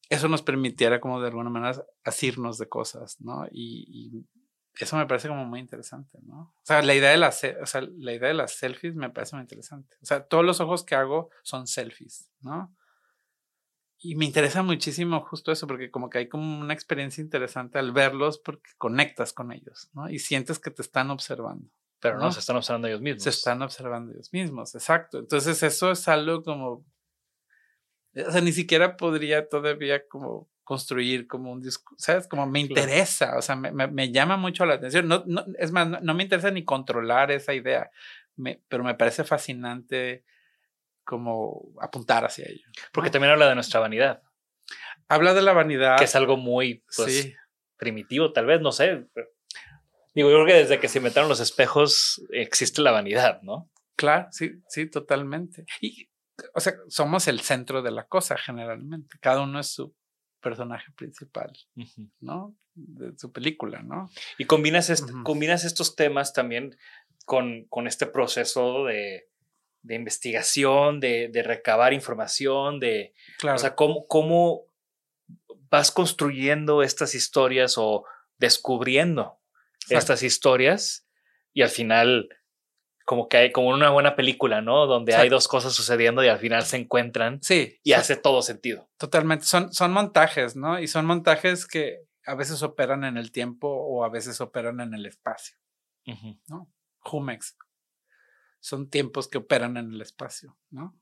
eso nos permitiera como de alguna manera asirnos de cosas, ¿no? y eso me parece como muy interesante, ¿no? O sea, la idea de las, o sea, la idea de las selfies me parece muy interesante. O sea, todos los ojos que hago son selfies, ¿no? Y me interesa muchísimo justo eso, porque como que hay como una experiencia interesante al verlos porque conectas con ellos, ¿no? Y sientes que te están observando. Pero no, se están observando ellos mismos. Se están observando ellos mismos, exacto. Entonces eso es algo como, o sea, ni siquiera podría todavía como construir como un discurso, ¿sabes? Como me interesa, o sea, me, me, llama mucho la atención. No, no, es más, no, me interesa ni controlar esa idea, me, pero me parece fascinante como apuntar hacia ello. Porque también habla de nuestra vanidad. Habla de la vanidad. Que es algo muy pues, primitivo, tal vez, no sé. Digo, yo creo que desde que se inventaron los espejos existe la vanidad, ¿no? Claro, sí, sí, totalmente. Y, o sea, somos el centro de la cosa generalmente. Cada uno es su personaje principal, ¿no? De su película, ¿no? Y combinas, combinas estos temas también con, con este proceso de, de investigación, de, de, recabar información, de... Claro. O sea, cómo, cómo vas construyendo estas historias o descubriendo estas historias y al final como que hay como una buena película, ¿no? Donde hay dos cosas sucediendo y al final se encuentran. Sí. Y hace todo sentido. Totalmente. Son, son montajes, ¿no? Y son montajes que a veces operan en el tiempo o a veces operan en el espacio, ¿no? Jumex. Son tiempos que operan en el espacio, ¿no?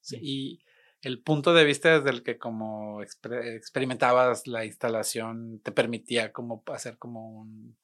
Sí. Y el punto de vista desde el que como experimentabas la instalación te permitía como hacer como un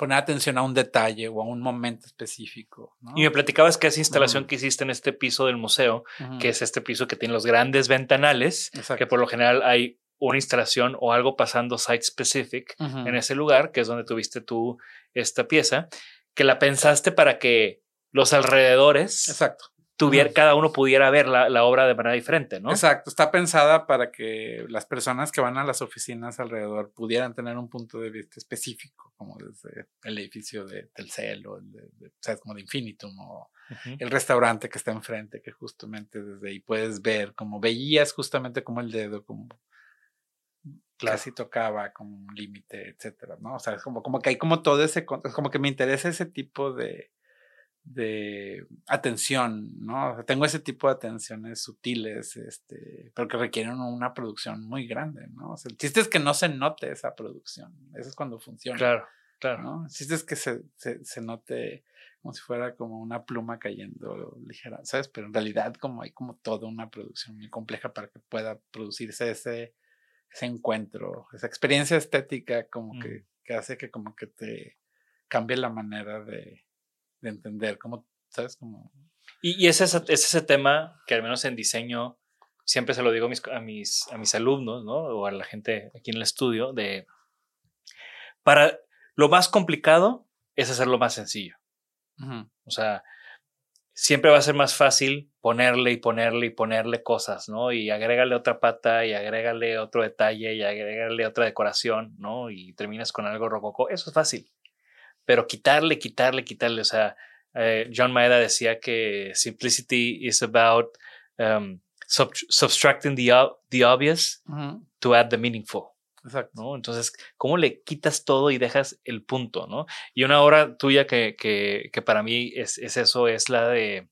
poner atención a un detalle o a un momento específico. Y me platicabas que esa instalación que hiciste en este piso del museo, que es este piso que tiene los grandes ventanales, que por lo general hay una instalación o algo pasando site specific en ese lugar, que es donde tuviste tú esta pieza, que la pensaste para que los alrededores Exacto tuviera, cada uno pudiera ver la, la, obra de manera diferente, ¿no? Exacto, está pensada para que las personas que van a las oficinas alrededor pudieran tener un punto de vista específico, como desde el edificio de Telcel o el de, ¿sabes? como de Infinitum o el restaurante que está enfrente, que justamente desde ahí puedes ver, como veías justamente como el dedo, como casi tocaba como un límite, etcétera, ¿no? O sea, es como, como que hay como todo ese, como que me interesa ese tipo de, de atención, ¿no? tengo ese tipo de atenciones sutiles, este, pero que requieren una producción muy grande, ¿no? O sea, el chiste es que no se note esa producción, eso es cuando funciona. Claro, claro. ¿no? El chiste es que se, se, se note como si fuera como una pluma cayendo ligera, ¿sabes? Pero en realidad como hay como toda una producción muy compleja para que pueda producirse ese, ese encuentro, esa experiencia estética como que, mm. que hace que como que te cambie la manera de, de entender, como, ¿sabes? Como... Y, y ese es, es ese tema que al menos en diseño siempre se lo digo a mis, a mis, a mis alumnos, ¿no? O a la gente aquí en el estudio, de para lo más complicado es hacerlo más sencillo. O sea, siempre va a ser más fácil ponerle y ponerle y ponerle cosas, ¿no? Y agrégale otra pata y agrégale otro detalle y agrégale otra decoración, ¿no? Y terminas con algo rococó. Eso es fácil. Pero quitarle, quitarle, quitarle. O sea, eh, John Maeda decía que simplicity is about um, subtracting the, the obvious to add the meaningful. Exacto. ¿no? Entonces, ¿cómo le quitas todo y dejas el punto? ¿no? Y una obra tuya que, que, que para mí es, es, eso, es la de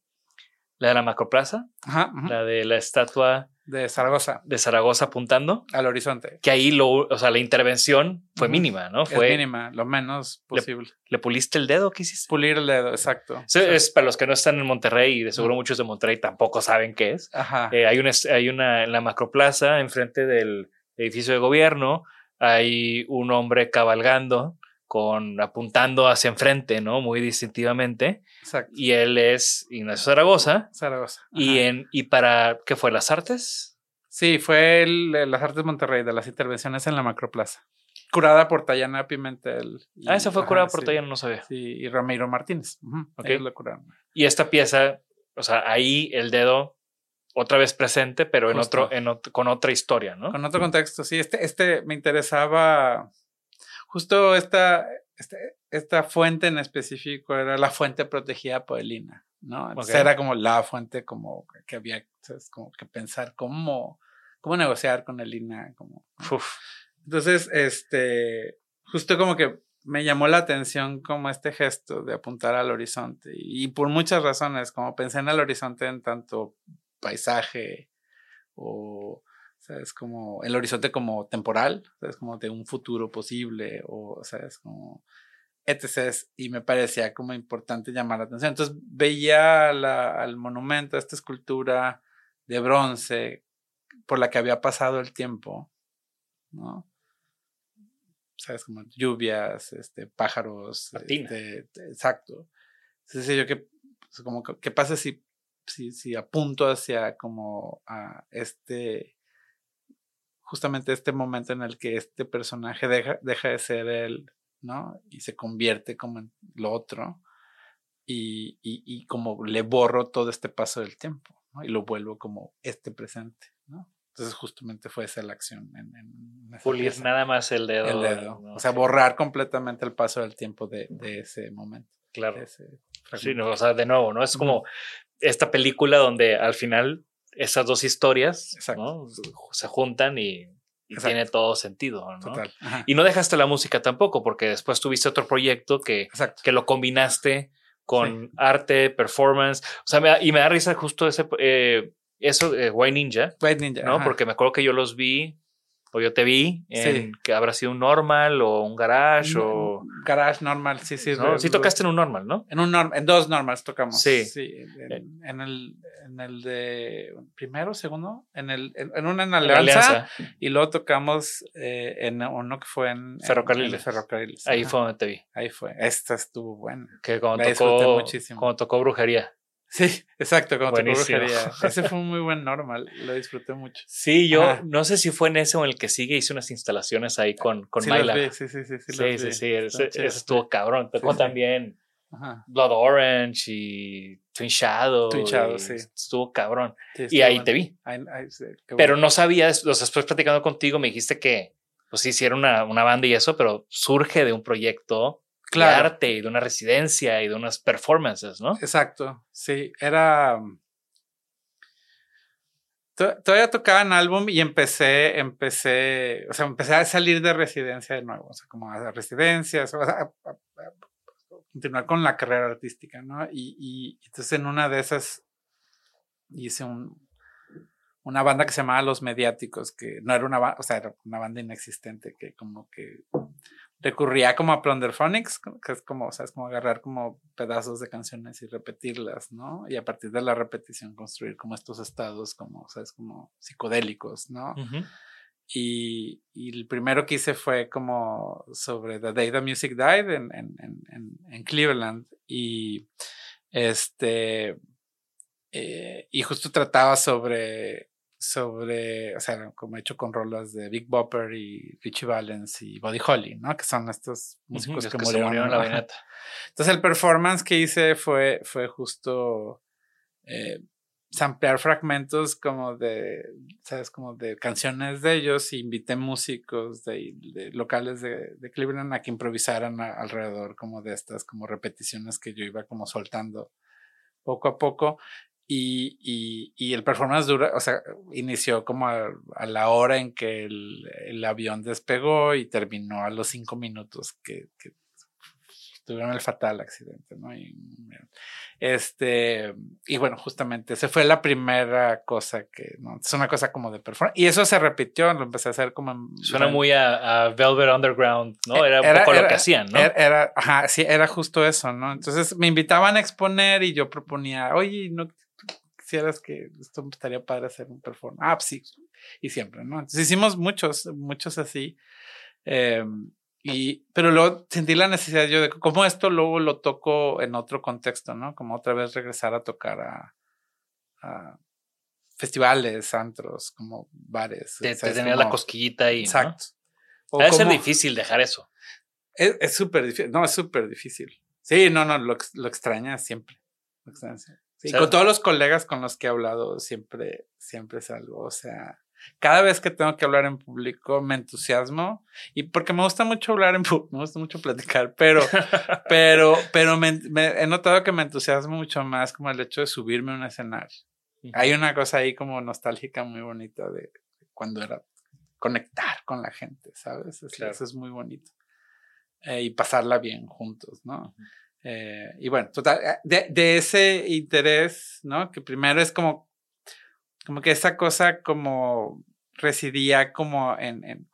la de la macroplaza, la de la estatua de Zaragoza. De Zaragoza apuntando. Al horizonte. Que ahí, lo, o sea, la intervención fue mínima, ¿no? Fue mínima, lo menos posible. Le, puliste el dedo? ¿Qué hiciste? Pulir el dedo, exacto. Es para los que no están en Monterrey y de seguro muchos de Monterrey tampoco saben qué es. Ajá. Eh, hay, una, hay una en la macroplaza, enfrente del edificio de gobierno, hay un hombre cabalgando con apuntando hacia enfrente, ¿no? Muy distintivamente. Exacto. Y él es Ignacio Zaragoza. Zaragoza. Y en y para ¿qué fue? ¿Las Artes? Sí, fue el, las Artes Monterrey de las intervenciones en la Macroplaza. Curada por Tayana Pimentel. ah, esa fue curada por Tayana, no sabía. Sí, y Ramiro Martínez. Okay. Y esta pieza, o sea, ahí el dedo otra vez presente, pero en otro, en con otra historia, ¿no? Con otro contexto, sí. Este, este me interesaba justo esta, este, esta fuente en específico era la fuente protegida por el INA, ¿no? Era como la fuente como que había como que pensar cómo, cómo negociar con el INA. Como, Entonces, este, justo como que me llamó la atención como este gesto de apuntar al horizonte y, por muchas razones, como pensé en el horizonte en tanto paisaje o es Como el horizonte como temporal, es Como de un futuro posible, o, ¿sabes? Como etc. Y me parecía como importante llamar la atención. Entonces veía al monumento, esta escultura de bronce por la que había pasado el tiempo, ¿no? ¿Sabes? Como lluvias, este, pájaros. Este, exacto. Entonces yo que, como, ¿qué pasa si, si, si apunto hacia como a este justamente este momento en el que este personaje deja, deja de ser él, ¿no? Y se convierte como en lo otro. Y, y, como le borro todo este paso del tiempo, ¿no? Y lo vuelvo como este presente, ¿no? Entonces justamente fue esa la acción. En, en Pulir nada más el dedo. El dedo. O sea, borrar completamente el paso del tiempo de, de ese momento. Claro. sí, no, o sea, de nuevo, ¿no? Es como esta película donde al final esas dos historias se juntan y, tiene todo sentido. Y no dejaste la música tampoco, porque después tuviste otro proyecto que, que lo combinaste con arte, performance. O sea, y me da risa justo ese, eh, eso, de White Ninja. White Ninja. ¿no? Porque me acuerdo que yo los vi o yo te vi en que habrá sido un normal o un garage o garage normal sí sí sí tocaste en un normal no en un en dos normals tocamos sí, sí en, el en el de primero segundo en el en, una en alianza, y luego tocamos eh, en uno que fue en ferrocarriles, ferrocarriles. ahí fue donde te vi. Ahí fue esta estuvo buena. Que cuando tocó cuando tocó brujería Sí, exacto, como Buenísimo. Ese fue un muy buen normal, lo disfruté mucho. Sí, yo no sé si fue en ese o en el que sigue, hice unas instalaciones ahí con, con sí, Sí, sí, sí. Sí, sí, sí, sí, ese, estuvo cabrón. Tocó también Blood Orange y Twin Shadow. Twin Shadow, sí. Estuvo cabrón. y ahí te vi. pero no sabías, después platicando contigo me dijiste que, pues sí, sí era una, una banda y eso, pero surge de un proyecto claro. de arte y de una residencia y de unas performances, ¿no? Exacto, sí, era... Todavía tocaba en álbum y empecé, empecé, o sea, empecé a salir de residencia de nuevo, o sea, como a residencias, o sea, a, continuar con la carrera artística, ¿no? Y, y, entonces en una de esas hice un, una banda que se llamaba Los Mediáticos, que no era una banda, o sea, era una banda inexistente, que como que recurría como a Plunderphonics, que es como, o sea, es como agarrar como pedazos de canciones y repetirlas, ¿no? Y a partir de la repetición construir como estos estados como, o sea, es como psicodélicos, ¿no? y, y, el primero que hice fue como sobre The Day the Music Died en, en, en, en Cleveland. Y este. Eh, y justo trataba sobre. Sobre, o sea, como he hecho con rolas de Big Bopper y Richie Valens y Buddy Holly, ¿no? Que son estos músicos que, murieron, en la vaineta. Entonces, el performance que hice fue, fue justo eh, samplear fragmentos como de, ¿sabes? Como de canciones de ellos y invité músicos de, locales de, de, Cleveland a que improvisaran alrededor como de estas como repeticiones que yo iba como soltando poco a poco y, y, y el performance dura, o sea, inició como a, la hora en que el, el, avión despegó y terminó a los cinco minutos que, que tuvieron el fatal accidente, ¿no? Y, este, y bueno, justamente, esa fue la primera cosa que, ¿no? Es una cosa como de performance. Y eso se repitió, lo empecé a hacer como... Suena muy a, Velvet Underground, ¿no? Era, un poco lo que hacían, ¿no? Era, ajá, sí, era justo eso, ¿no? Entonces me invitaban a exponer y yo proponía, oye, ¿no quisieras que esto estaría padre hacer un performance? Ah, pues sí, y siempre, ¿no? Entonces hicimos muchos, muchos así. Eh, y, pero luego sentí la necesidad yo de cómo esto luego lo toco en otro contexto, ¿no? Como otra vez regresar a tocar a, a festivales, antros, como bares. Te, tenía la cosquillita ahí. Exacto. ¿no? Debe ser difícil dejar eso. Es súper difícil. No, es súper difícil. Sí, no, no, lo, lo extraña siempre. Lo extraña siempre. Sí, con todos los colegas con los que he hablado, siempre, siempre es algo. O sea, cada vez que tengo que hablar en público me entusiasmo y porque me gusta mucho hablar en público, me gusta mucho platicar, pero, pero, pero me, he notado que me entusiasmo mucho más como el hecho de subirme a un escenario. Hay una cosa ahí como nostálgica muy bonita de cuando era conectar con la gente, ¿sabes? Eso es muy bonito. Eh, y pasarla bien juntos, ¿no? Eh, y bueno, total, eh, de, de ese interés, ¿no? Que primero es como como que esa cosa como residía como en, en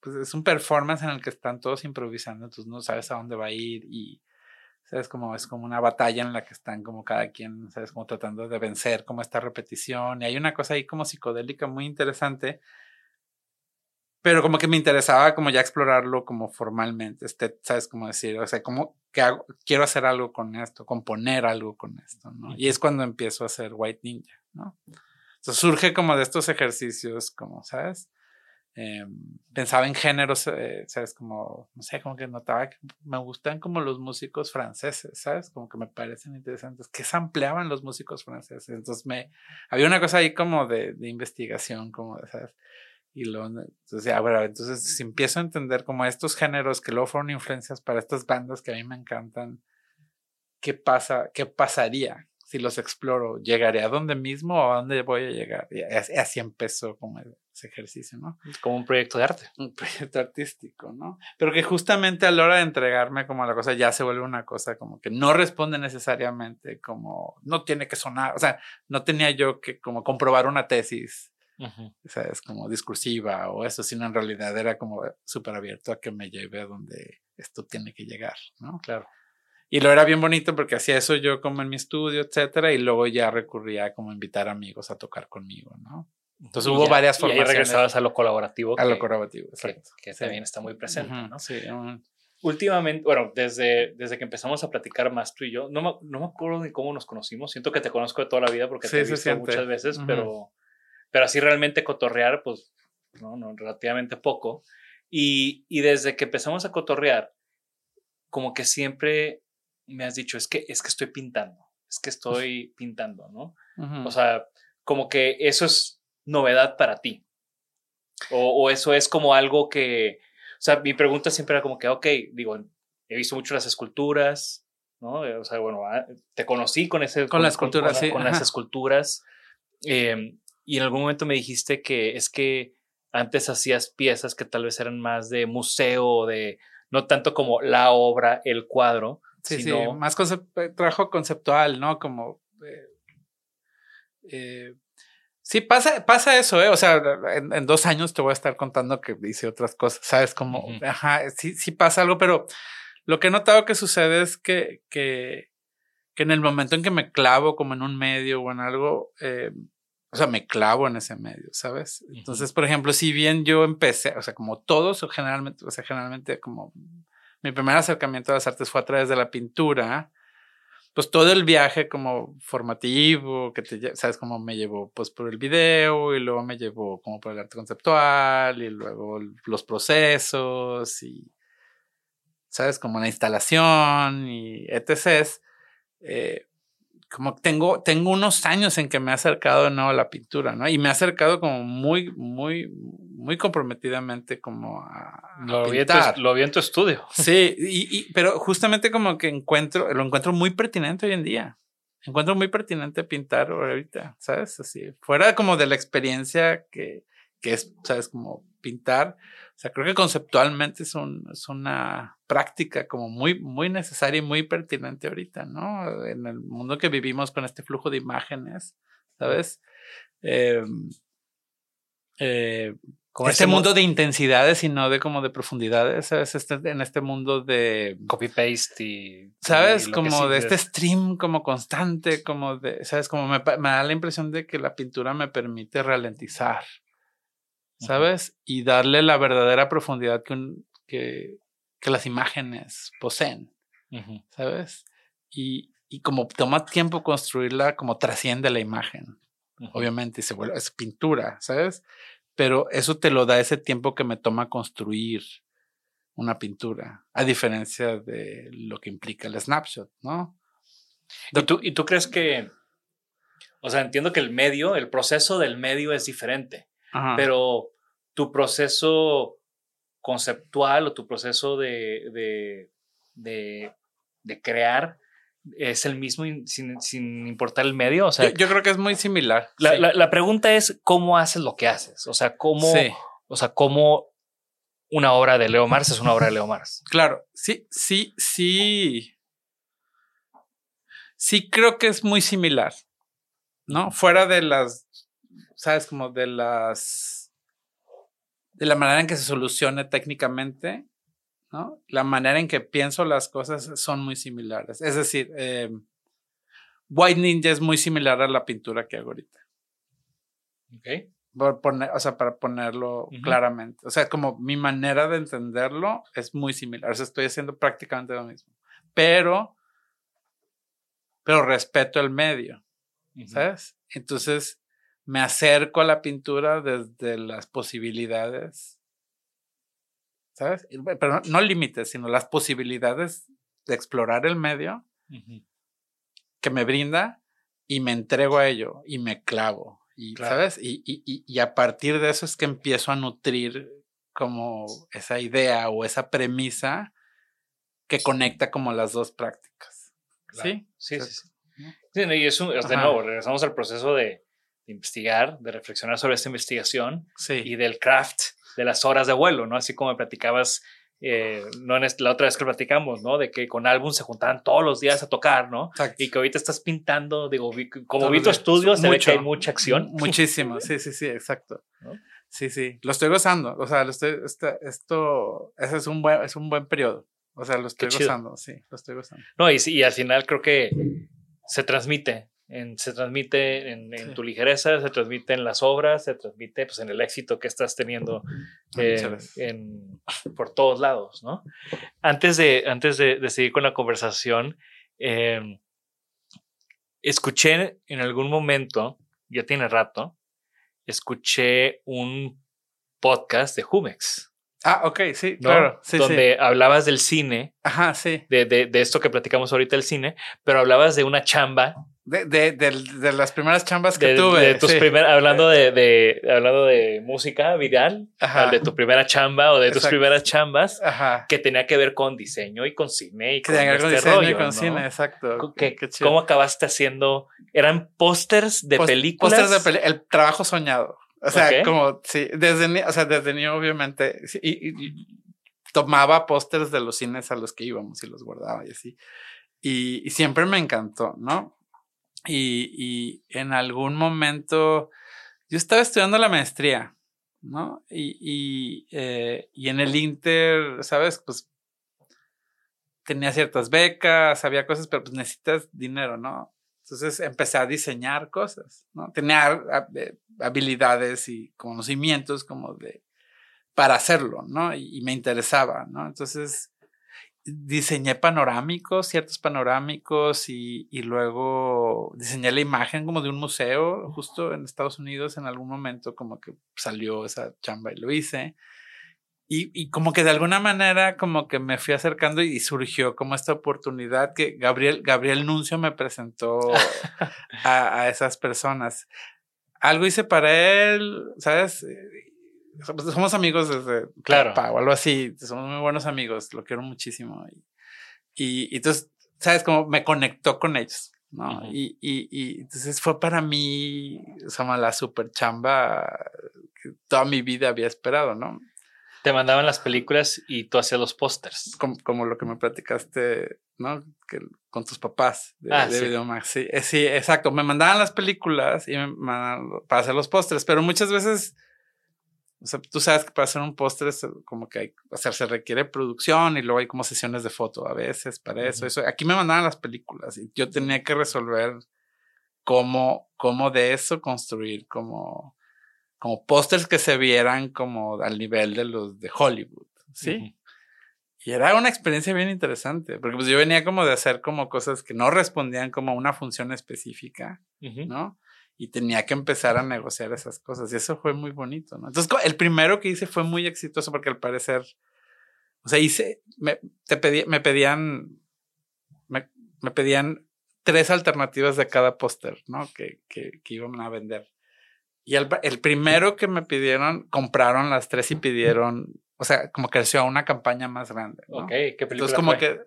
pues es un performance en el que están todos improvisando, entonces no sabes a dónde va a ir y sabes como es como una batalla en la que están como cada quien, sabes como tratando de vencer como esta repetición y hay una cosa ahí como psicodélica muy interesante pero como que me interesaba como ya explorarlo como formalmente, este, sabes cómo decir, o sea, como que hago, quiero hacer algo con esto, componer algo con esto, ¿no? Y es cuando empiezo a hacer White Ninja, ¿no? Entonces surge como de estos ejercicios, como, ¿sabes? Eh, pensaba en géneros, eh, ¿sabes? Como, no sé, como que notaba que me gustan como los músicos franceses, ¿sabes? Como que me parecen interesantes, que sampleaban los músicos franceses. Entonces me, había una cosa ahí como de, de investigación, como, ¿sabes? Y luego, entonces, ah, bueno, entonces si empiezo a entender como estos géneros que luego fueron influencias para estas bandas que a mí me encantan, ¿qué pasa, qué pasaría si los exploro, ¿llegaré a dónde mismo o a dónde voy a llegar? Y así, empezó como ese ejercicio, ¿no? Como un proyecto de arte. Un proyecto artístico, ¿no? Pero que justamente a la hora de entregarme como la cosa ya se vuelve una cosa como que no responde necesariamente como, no tiene que sonar, o sea, no tenía yo que como comprobar una tesis. ¿Sabes? Como discursiva o eso, sino en realidad era como súper abierto a que me lleve a donde esto tiene que llegar, ¿no? Claro. Y lo era bien bonito porque hacía eso yo como en mi estudio, etcétera, y luego ya recurría a como invitar amigos a tocar conmigo, ¿no? Entonces hubo varias formas. Y regresabas a lo colaborativo. A lo colaborativo, exacto. Que, también está muy presente, ¿no? Sí. Últimamente, bueno, desde, desde que empezamos a platicar más tú y yo, no me, no me acuerdo de cómo nos conocimos. Siento que te conozco de toda la vida porque te he visto muchas veces, pero, pero así realmente cotorrear, pues, no, no, relativamente poco. Y, y desde que empezamos a cotorrear, como que siempre me has dicho, es que, es que estoy pintando, es que estoy pintando, ¿no? O sea, como que eso es novedad para ti. O, o, eso es como algo que, o sea, mi pregunta siempre era como que, ok, digo, he visto mucho las esculturas, ¿no? O sea, bueno, ah, te conocí con ese... Con, las esculturas, sí. Con las esculturas. Em, y en algún momento me dijiste que es que antes hacías piezas que tal vez eran más de museo, de no tanto como la obra, el cuadro, Sí, sí, más eh, trabajo conceptual, ¿no? Como... Eh, eh, sí, pasa, pasa eso, ¿eh? O sea, en, dos años te voy a estar contando que hice otras cosas, ¿sabes? Como, ajá, sí, sí pasa algo, pero lo que he notado que sucede es que, que, que en el momento en que me clavo como en un medio o en algo, o sea, me clavo en ese medio, ¿sabes? Entonces, por ejemplo, si bien yo empecé, o sea, como todos, o generalmente, o sea, generalmente como mi primer acercamiento a las artes fue a través de la pintura, pues todo el viaje como formativo, que te, sabes, como me llevó pues por el video y luego me llevó como por el arte conceptual y luego los procesos y, sabes, como la instalación y etc. Eh, como tengo, tengo unos años en que me he acercado de nuevo a la pintura, ¿no? Y me he acercado como muy, muy, muy comprometidamente como a, lo pintar. Vi lo vi en tu estudio. Sí, y, pero justamente como que encuentro, lo encuentro muy pertinente hoy en día. Encuentro muy pertinente pintar ahorita, ¿sabes? Así, fuera como de la experiencia que, que es, ¿sabes? Como pintar. O sea, creo que conceptualmente es, un, es una práctica como muy, muy necesaria y muy pertinente ahorita, ¿no? En el mundo que vivimos con este flujo de imágenes, ¿sabes? Eh, eh, este mundo de intensidades y no de como de profundidades, ¿sabes? Este, en este mundo de copy-paste y... ¿Sabes? como de este stream como constante, como de, ¿sabes? Como me, me, da la impresión de que la pintura me permite ralentizar, ¿sabes? Y darle la verdadera profundidad que, que, que las imágenes poseen, ¿sabes? Y, y, como toma tiempo construirla, como trasciende la imagen, obviamente, y se vuelve, es pintura, ¿sabes? Pero eso te lo da ese tiempo que me toma construir una pintura, a diferencia de lo que implica el snapshot, ¿no? ¿Y tú, ¿Y tú crees que, o sea, entiendo que el medio, el proceso del medio es diferente, pero tu proceso conceptual o tu proceso de, de, de, crear es el mismo sin, sin, importar el medio. O sea, yo, creo que es muy similar. La, la, pregunta es cómo haces lo que haces. O sea, cómo, o sea, cómo una obra de Leo Mars es una obra de Leo Mars. Claro, sí, sí, sí. Sí, creo que es muy similar. ¿No? Fuera de las, sabes, como de las de la manera en que se solucione técnicamente, ¿no? La manera en que pienso las cosas son muy similares. Es decir, eh, White Ninja es muy similar a la pintura que hago ahorita. Ok. Por poner, o sea, para ponerlo claramente. O sea, como mi manera de entenderlo es muy similar. O sea, estoy haciendo prácticamente lo mismo. Pero, pero respeto el medio. ¿Sabes? Entonces, me acerco a la pintura desde las posibilidades, ¿sabes? Pero no, límites, sino las posibilidades de explorar el medio que me brinda y me entrego a ello y me clavo, y, ¿sabes? Y, y, y, a partir de eso es que empiezo a nutrir como esa idea o esa premisa que conecta como las dos prácticas. ¿Sí? Sí, sí, sí. y eso, de nuevo, regresamos al proceso de, investigar, de reflexionar sobre esta investigación y del craft de las horas de vuelo, ¿no? Así como platicabas, eh, no en la otra vez que platicamos, ¿no? De que con álbum se juntaban todos los días a tocar, ¿no? Y que ahorita estás pintando, digo, como vi tu estudio, se ve que hay mucha acción. Muchísimo, sí, sí, sí, exacto. Sí, sí, lo estoy gozando, o sea, lo estoy, este, esto, ese es un buen, es un buen periodo. O sea, lo estoy gozando, sí, lo estoy gozando. No, y, y al final creo que se transmite se transmite en, tu ligereza, se transmite en las obras, se transmite pues, en el éxito que estás teniendo eh, por todos lados, ¿no? Antes de, antes de, seguir con la conversación, em, escuché en algún momento, ya tiene rato, escuché un podcast de Jumex. Ah, ok, sí, claro. donde hablabas del cine. Ajá, sí. De, de, de, esto que platicamos ahorita del cine, pero hablabas de una chamba de, de, de, las primeras chambas que tuve. De tus hablando de, hablando de música viral, de tu primera chamba o de tus primeras chambas, que tenía que ver con diseño y con cine y con, este con diseño y con cine, exacto. ¿Cómo acabaste haciendo? ¿Eran pósters de películas? Pósters de el trabajo soñado. O sea, como, sí, desde, o sea, desde niño, obviamente, y, tomaba pósters de los cines a los que íbamos y los guardaba y así. y siempre me encantó, ¿no? Y, en algún momento yo estaba estudiando la maestría, ¿no? Y, y, eh, y en el Inter, ¿sabes? Pues tenía ciertas becas, había cosas, pero pues necesitas dinero, ¿no? Entonces empecé a diseñar cosas, ¿no? Tenía eh, habilidades y conocimientos como de, para hacerlo, ¿no? Y me interesaba, ¿no? Entonces diseñé panorámicos, ciertos panorámicos y, y, luego diseñé la imagen como de un museo justo en Estados Unidos en algún momento como que salió esa chamba y lo hice. Y, y como que de alguna manera como que me fui acercando y surgió como esta oportunidad que Gabriel, Gabriel Nuncio me presentó a, a esas personas. Algo hice para él, ¿sabes? Somos amigos desde claro. o algo así, somos muy buenos amigos, lo quiero muchísimo. Y, y, entonces, ¿sabes? Como me conectó con ellos, ¿no? Uh -huh. y, y, y, entonces fue para mí, o sea, la super chamba que toda mi vida había esperado, ¿no? Te mandaban las películas y tú hacías los pósters. Como, como, lo que me platicaste, ¿no? Que, con tus papás de, ah, de sí. Videomax. Sí, eh, sí, exacto. Me mandaban las películas y me mandaban para hacer los pósters, pero muchas veces o sea, tú sabes que para hacer un póster es como que hay, o sea, se requiere producción y luego hay como sesiones de foto a veces para eso. Uh -huh. eso. Aquí me mandaban las películas y yo tenía que resolver cómo, cómo de eso construir como, como pósters que se vieran como al nivel de los de Hollywood. Sí. Uh -huh. Y era una experiencia bien interesante, porque pues yo venía como de hacer como cosas que no respondían como a una función específica, uh -huh. ¿no? Y tenía que empezar a negociar esas cosas. Y eso fue muy bonito, ¿no? Entonces, el primero que hice fue muy exitoso porque al parecer, o sea, hice, me, te pedí, me pedían, me, me, pedían tres alternativas de cada póster, ¿no? Que, que, que, iban a vender. Y el, el, primero que me pidieron, compraron las tres y pidieron, o sea, como creció a una campaña más grande. ¿no? Ok, ¿qué película Entonces, como fue? que,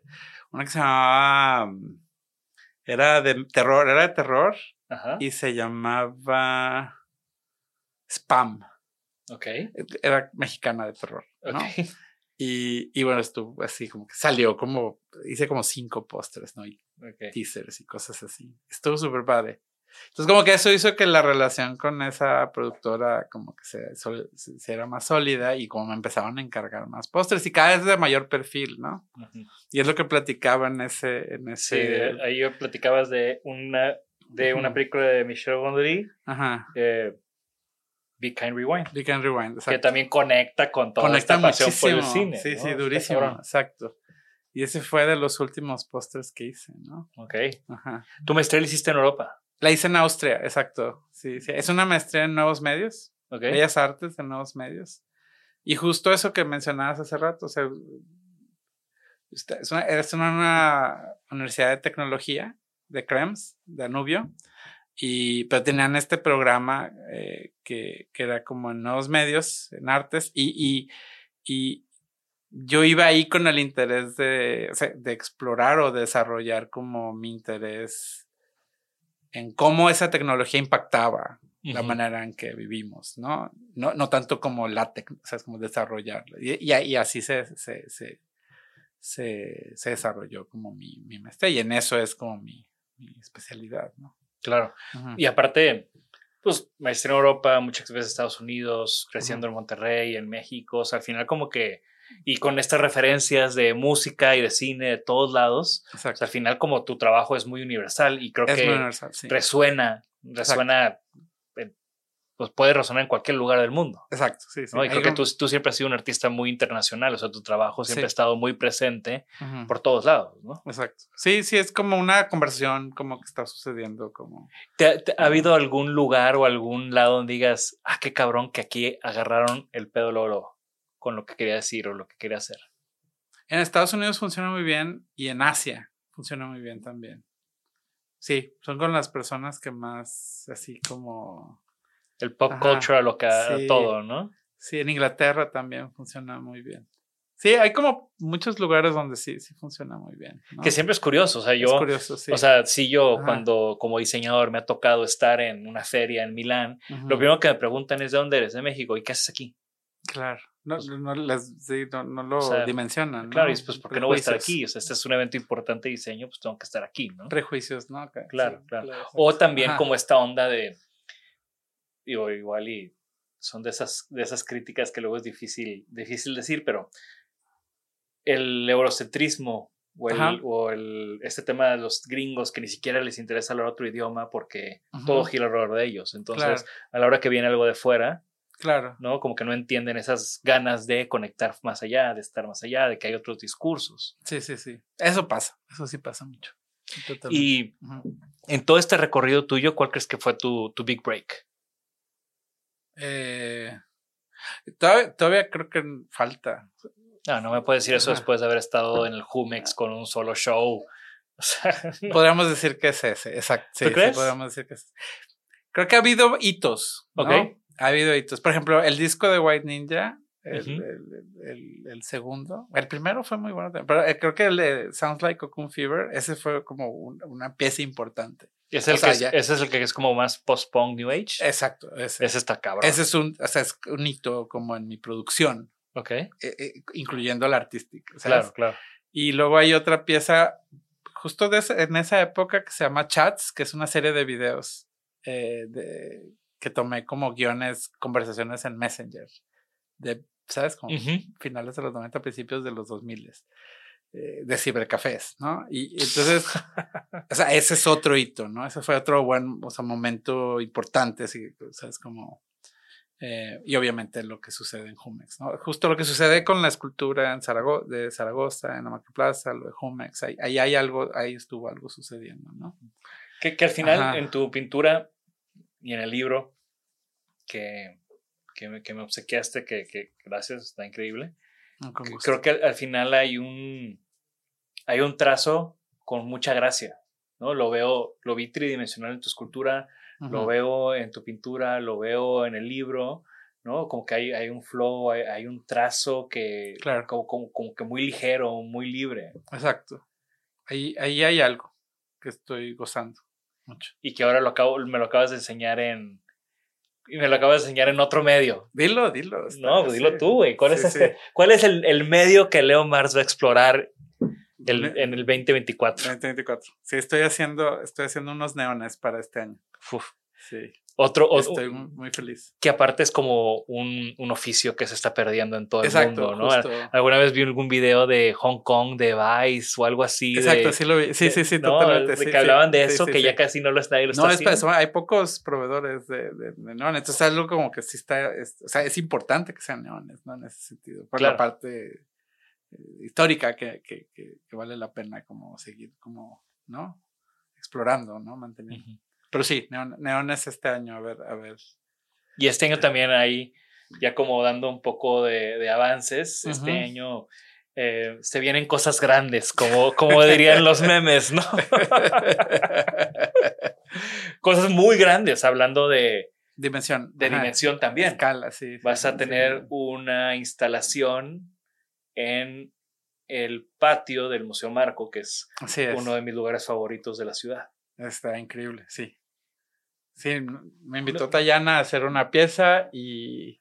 una que se llamaba, era de terror, era de terror. Ajá. y se llamaba Spam. Ok. Era mexicana de terror, ¿no? Okay. Y, y, bueno, estuvo así como que salió como, hice como cinco pósters, ¿no? Y okay. teasers y cosas así. Estuvo súper padre. Entonces como que eso hizo que la relación con esa productora como que se, se, se era más sólida y como me empezaban a encargar más pósters y cada vez de mayor perfil, ¿no? Uh -huh. Y es lo que platicaba en ese... En ese... Sí, ahí yo platicabas de una de una película de Michel Gondry, Ajá. Eh, Be Kind Rewind. Be Kind Rewind, exacto. Que también conecta con toda conecta esta pasión muchísimo. por el cine. Sí, ¿no? sí, durísimo, exacto. Y ese fue de los últimos pósters que hice, ¿no? Ok. Ajá. ¿Tu maestría la hiciste en Europa? La hice en Austria, exacto. Sí, sí. Es una maestría en nuevos medios. Okay. Bellas artes en nuevos medios. Y justo eso que mencionabas hace rato, o sea, es una, es una, una universidad de tecnología de Krems, de Anubio, y, pero tenían este programa eh, que, que, era como en nuevos medios, en artes, y, y, y, yo iba ahí con el interés de, o sea, de explorar o desarrollar como mi interés en cómo esa tecnología impactaba uh -huh. la manera en que vivimos, ¿no? No, no tanto como la tecnología, o sea, es como desarrollarla. Y, y, y así se, se, se, se, se desarrolló como mi, mi maestría, y en eso es como mi, mi especialidad, ¿no? Claro. Uh -huh. Y aparte, pues maestría en Europa, muchas veces Estados Unidos, creciendo uh -huh. en Monterrey, en México, o sea, al final como que, y con estas referencias de música y de cine de todos lados, o sea, al final como tu trabajo es muy universal y creo es que universal, sí. resuena, resuena, en, pues puede resonar en cualquier lugar del mundo. Exacto, sí, sí. ¿no? Y creo que tú, tú, siempre has sido un artista muy internacional, o sea, tu trabajo siempre sí. ha estado muy presente uh -huh. por todos lados, ¿no? Exacto. Sí, sí, es como una conversación como que está sucediendo, como... ¿Te, te, ¿Ha habido algún lugar o algún lado donde digas, ah, qué cabrón que aquí agarraron el pedo loro con lo que quería decir o lo que quería hacer? En Estados Unidos funciona muy bien y en Asia funciona muy bien también. Sí, son con las personas que más así como... El pop Ajá, culture lo que sí, todo, ¿no? Sí, en Inglaterra también funciona muy bien. Sí, hay como muchos lugares donde sí, sí funciona muy bien. ¿no? Que siempre es curioso, o sea, yo, es curioso, sí. o sea, si yo Ajá. cuando como diseñador me ha tocado estar en una feria en Milán, -huh. lo primero que me preguntan es de dónde eres, de México, ¿y qué haces aquí? Claro, no, no, les, sí, no, no lo o sea, dimensionan. Claro, ¿no? y pues, ¿por qué no voy a estar aquí? O sea, este es un evento importante de diseño, pues tengo que estar aquí, ¿no? Prejuicios, ¿no? Okay. Claro, sí, claro. claro o también Ajá. como esta onda de, digo, igual y son de esas, de esas críticas que luego es difícil, difícil decir, pero el eurocentrismo O, el, Ajá. o el, este tema de los gringos que ni siquiera les interesa hablar otro idioma porque Ujú. todo gira alrededor de ellos. Entonces, Claro. a la hora que viene algo de fuera, Claro. ¿no? Como que no entienden esas ganas de conectar más allá, de estar más allá, de que hay otros discursos. Sí, sí, sí. Eso pasa. Eso sí pasa mucho. Totalmente. Y Ujú. en todo este recorrido tuyo, ¿cuál crees que fue tu, tu big break? Eh, todavía, todavía creo que falta. No, no me puedes decir eso Ajá. después de haber estado en el Jumex con un solo show. O sea, no. Podríamos decir que es ese, exacto. Sí, ¿Tú sí, crees? podríamos decir que es. Creo que ha habido hitos. ¿no? Ok. Ha habido hitos. Por ejemplo, el disco de White Ninja, el, el- el- el segundo. El primero fue muy bueno, pero eh, creo que el de Sounds Like Cocoon Fever, ese fue como un- una pieza importante. ¿Es el o sea, que es- ya- ese es el que es como más post-punk New Age. Exacto. Ese, Ese está cabrón. ese es un, o sea, es un hito como en mi producción, Ok. eh, eh, incluyendo la artística. ¿sabes? Claro, claro. Y luego hay otra pieza justo de ese- en esa época que se llama Chats, que es una serie de videos eh, de, que tomé como guiones, conversaciones en Messenger, de, ¿sabes? Como Ujú. finales de los 90, principios de los 2000, eh, de cibercafés, ¿no? Y, entonces, o sea, ese es otro hito, ¿no? Ese fue otro buen, o sea, momento importante, así, ¿sabes? Como... eh, y obviamente lo que sucede en Jumex, ¿no? Justo lo que sucede con la escultura en Zarago- de Zaragoza, en Amaca Plaza, lo de Jumex, ahí, ahí hay algo, ahí estuvo algo sucediendo, ¿no? Que, que al final Ajá. en tu pintura y en el libro que, que, me, que me obsequiaste, que, que gracias, está increíble. No. Creo que al, al final hay un, hay un trazo con mucha gracia. ¿no? Lo veo, lo vi tridimensional en tu escultura, lo veo en tu pintura, lo veo en el libro, ¿no? Como que hay, hay un flow, hay, hay un trazo que, Claro. como, como, como que muy ligero, muy libre. Exacto. Ahí, ahí hay algo que estoy gozando mucho. Y que ahora lo acabo, me lo acabas de enseñar en. Y me lo acabas de enseñar en otro medio. Dilo, dilo. No, pues dilo sí. tú, güey. ¿Cuál, Sí, es, este- ¿Cuál es el, el medio que Leo Mars va a explorar el- en el 2024? 2024. Sí, estoy haciendo, estoy haciendo unos neones para este año. Uf. Sí. Otro, Estoy muy feliz. que aparte es como un, un oficio que se está perdiendo en todo el Exacto, mundo, ¿no? justo. Alguna vez vi algún video de Hong Kong, de Vice o algo así. Exacto, de, sí lo vi. Sí, sí, sí, ¿no? totalmente. De sí, que sí. hablaban de Sí, eso, sí, que ya casi no lo está, lo No, está es para haciendo. eso. Hay pocos proveedores de, de, de neones. Entonces, es algo como que sí está. es- o sea, es importante que sean neones, ¿no? En ese sentido. Por Claro. la parte eh, histórica que, que, que, que vale la pena como seguir, como, ¿no? Explorando, ¿no? Manteniendo. Pero sí, neon- neones este año, a ver, a ver. Y este año también ahí, ya como dando un poco de, de avances, este año eh, se vienen cosas grandes, como, como dirían los memes, ¿no? cosas muy grandes, hablando de, Dimensión. de ajá. dimensión también. Escala, sí. sí, Vas a sí, tener sí. una instalación en el patio del Museo Marco, que es es. uno de mis lugares favoritos de la ciudad. Está increíble, sí. Sí, me invitó Tayana a hacer una pieza y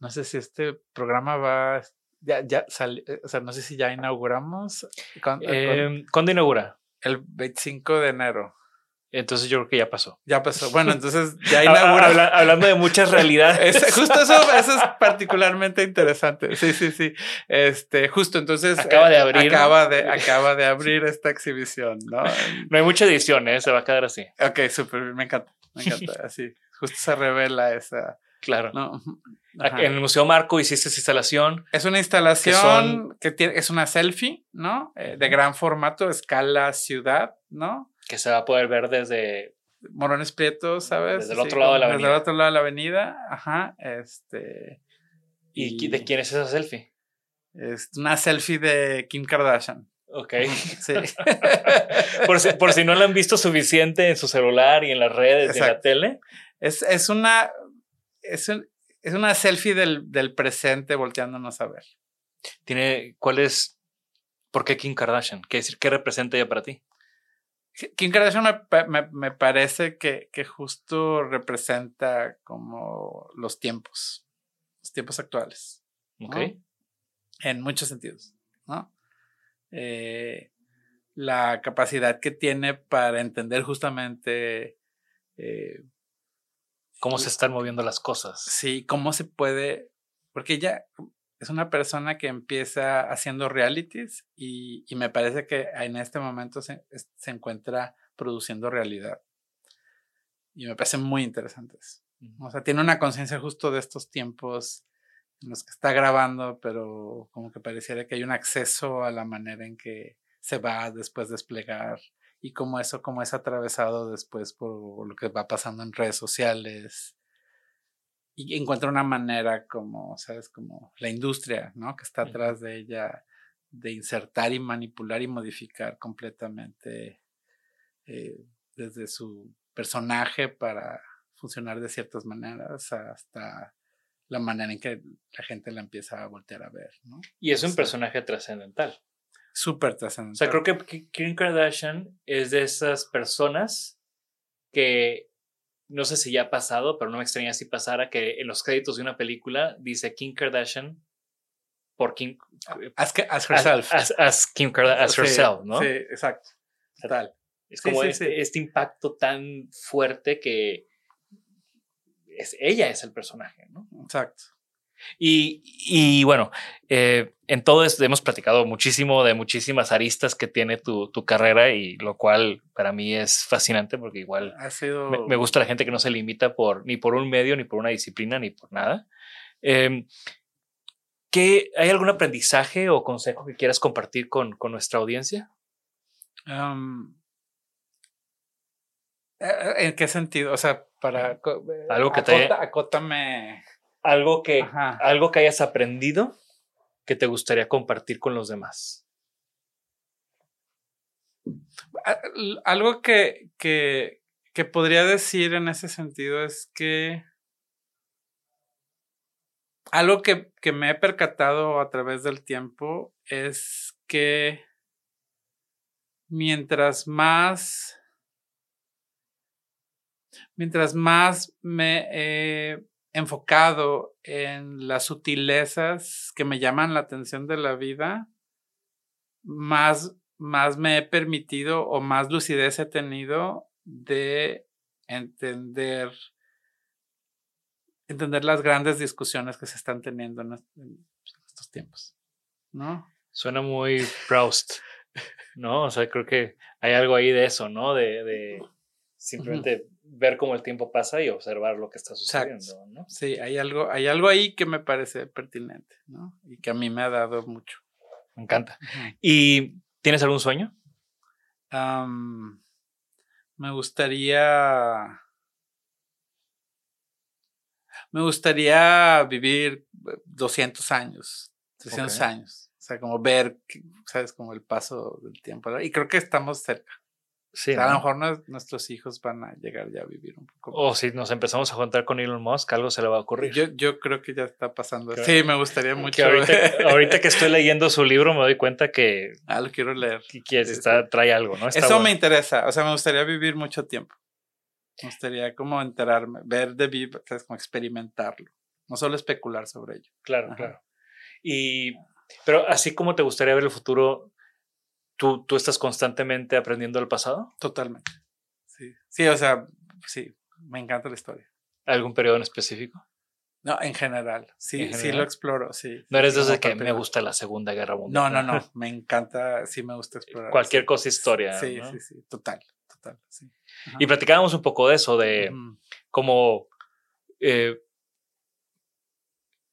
no sé si este programa va, ya, ya sali- eh, o sea, no sé si ya inauguramos Eh, ¿Cuándo inaugura? el 25 de enero. Entonces yo creo que ya pasó. Ya pasó. Bueno, entonces ya Ah, inaugura. habla- hablando de muchas realidades. Es- justo eso, eso es particularmente interesante. Sí, sí, sí. Este, justo entonces. Acaba de eh, abrir. Acaba de, acaba de abrir esta exhibición, ¿no? No hay mucha edición, ¿eh? Se va a quedar así. Ok, súper bien, me encanta, me encanta, así, justo se revela esa, Claro. ¿no? En el Museo Marco hiciste esa instalación. Es una instalación son- que tiene, es una selfie, ¿no? Eh, de gran formato, escala ciudad, ¿no? Que se va a poder ver desde Morones Prietos, ¿sabes? Desde el otro lado de la Desde avenida. el otro lado de la avenida, ajá, este... y, de quién es esa selfie. Es una selfie de Kim Kardashian. Ok. Sí. por, si, por si no la han visto suficiente en su celular y en las redes y en la Exacto. tele. es, es una... Es, un- es una selfie del, del presente volteándonos a ver. Tiene, ¿cuál es? ¿Por qué Kim Kardashian? ¿Qué, decir, qué representa ella para ti? Kim Kardashian me, me- me parece que, que justo representa como los tiempos, los tiempos actuales, Ok. ¿no? en muchos sentidos, ¿no? Eh, la capacidad que tiene para entender justamente, eh, ¿Cómo se están moviendo las cosas? sí, cómo se puede, porque ella, es una persona que empieza haciendo realities y, y me parece que en este momento se, se, encuentra produciendo realidad. Y me parece muy interesante eso. O sea, tiene una conciencia justo de estos tiempos en los que está grabando, pero como que pareciera que hay un acceso a la manera en que se va después desplegar y cómo eso como es atravesado después por lo que va pasando en redes sociales y encuentra una manera como, ¿sabes? Como la industria, ¿no? Que está atrás de ella, de insertar y manipular y modificar completamente eh, desde su personaje para funcionar de ciertas maneras hasta la manera en que la gente la empieza a voltear a ver, ¿no? Y es un personaje trascendental. Súper trascendental. O sea, creo que Kim Kardashian es de esas personas que no sé si ya ha pasado, pero no me extraña si pasara que en los créditos de una película dice Kim Kardashian por Kim. As, herself. As, Kim Kardashian, as herself, ¿no? Sí, exacto. Total. Es como este, este, impacto tan fuerte que es, ella es el personaje, ¿no? Exacto. Y, bueno, eh, en todo esto hemos platicado muchísimo de muchísimas aristas que tiene tu, carrera y lo cual para mí es fascinante porque igual me, gusta la gente que no se limita por ni por un medio, ni por una disciplina, ni por nada. Eh, ¿Hay algún aprendizaje o consejo que quieras compartir con, nuestra audiencia? Eh, ¿En qué sentido? O sea, para... Algo que te... Acótame algo que, algo que hayas aprendido que te gustaría compartir con los demás. Algo que, que, que podría decir en ese sentido es que algo que, que, me he percatado a través del tiempo es que mientras más mientras más me he enfocado en las sutilezas que me llaman la atención de la vida, más, más me he permitido o más lucidez he tenido de entender entender las grandes discusiones que se están teniendo en, estos tiempos, ¿no? Suena muy Proust, ¿no? O sea, creo que hay algo ahí de eso, ¿no? De, de simplemente ver cómo el tiempo pasa y observar lo que está sucediendo, ¿no? Sí, hay algo, hay algo ahí que me parece pertinente, ¿no? Y que a mí me ha dado mucho. Me encanta. ¿Y tienes algún sueño? me gustaría. Me gustaría vivir 200 años, 300 años. O sea, como ver, ¿sabes? Como el paso del tiempo. Y creo que estamos cerca. Sí, a lo mejor nuestros hijos van a llegar ya a vivir un poco. O si nos empezamos a juntar con Elon Musk, algo se le va a ocurrir. Yo, yo creo que ya está pasando. Sí, me gustaría mucho. ahorita, que estoy leyendo su libro me doy cuenta que... Ah, lo quiero leer. Que, está, trae algo, ¿no? Eso me interesa. O sea, me gustaría vivir mucho tiempo. Me gustaría como enterarme, ver de vivir, como experimentarlo. No solo especular sobre ello. Claro, claro. Y, pero así como te gustaría ver el futuro, ¿Tú, ¿Tú estás constantemente aprendiendo del pasado? Totalmente. Sí. Sí, o sea, sí, me encanta la historia. ¿Algún periodo en específico? No, en general. Sí, sí lo exploro, sí. No eres desde que me gusta la Segunda Guerra Mundial. No, no, no. me encanta, sí me gusta explorar. Cualquier cosa historia. Sí, sí, sí. Total, total. Sí. Y platicábamos un poco de eso, de cómo eh,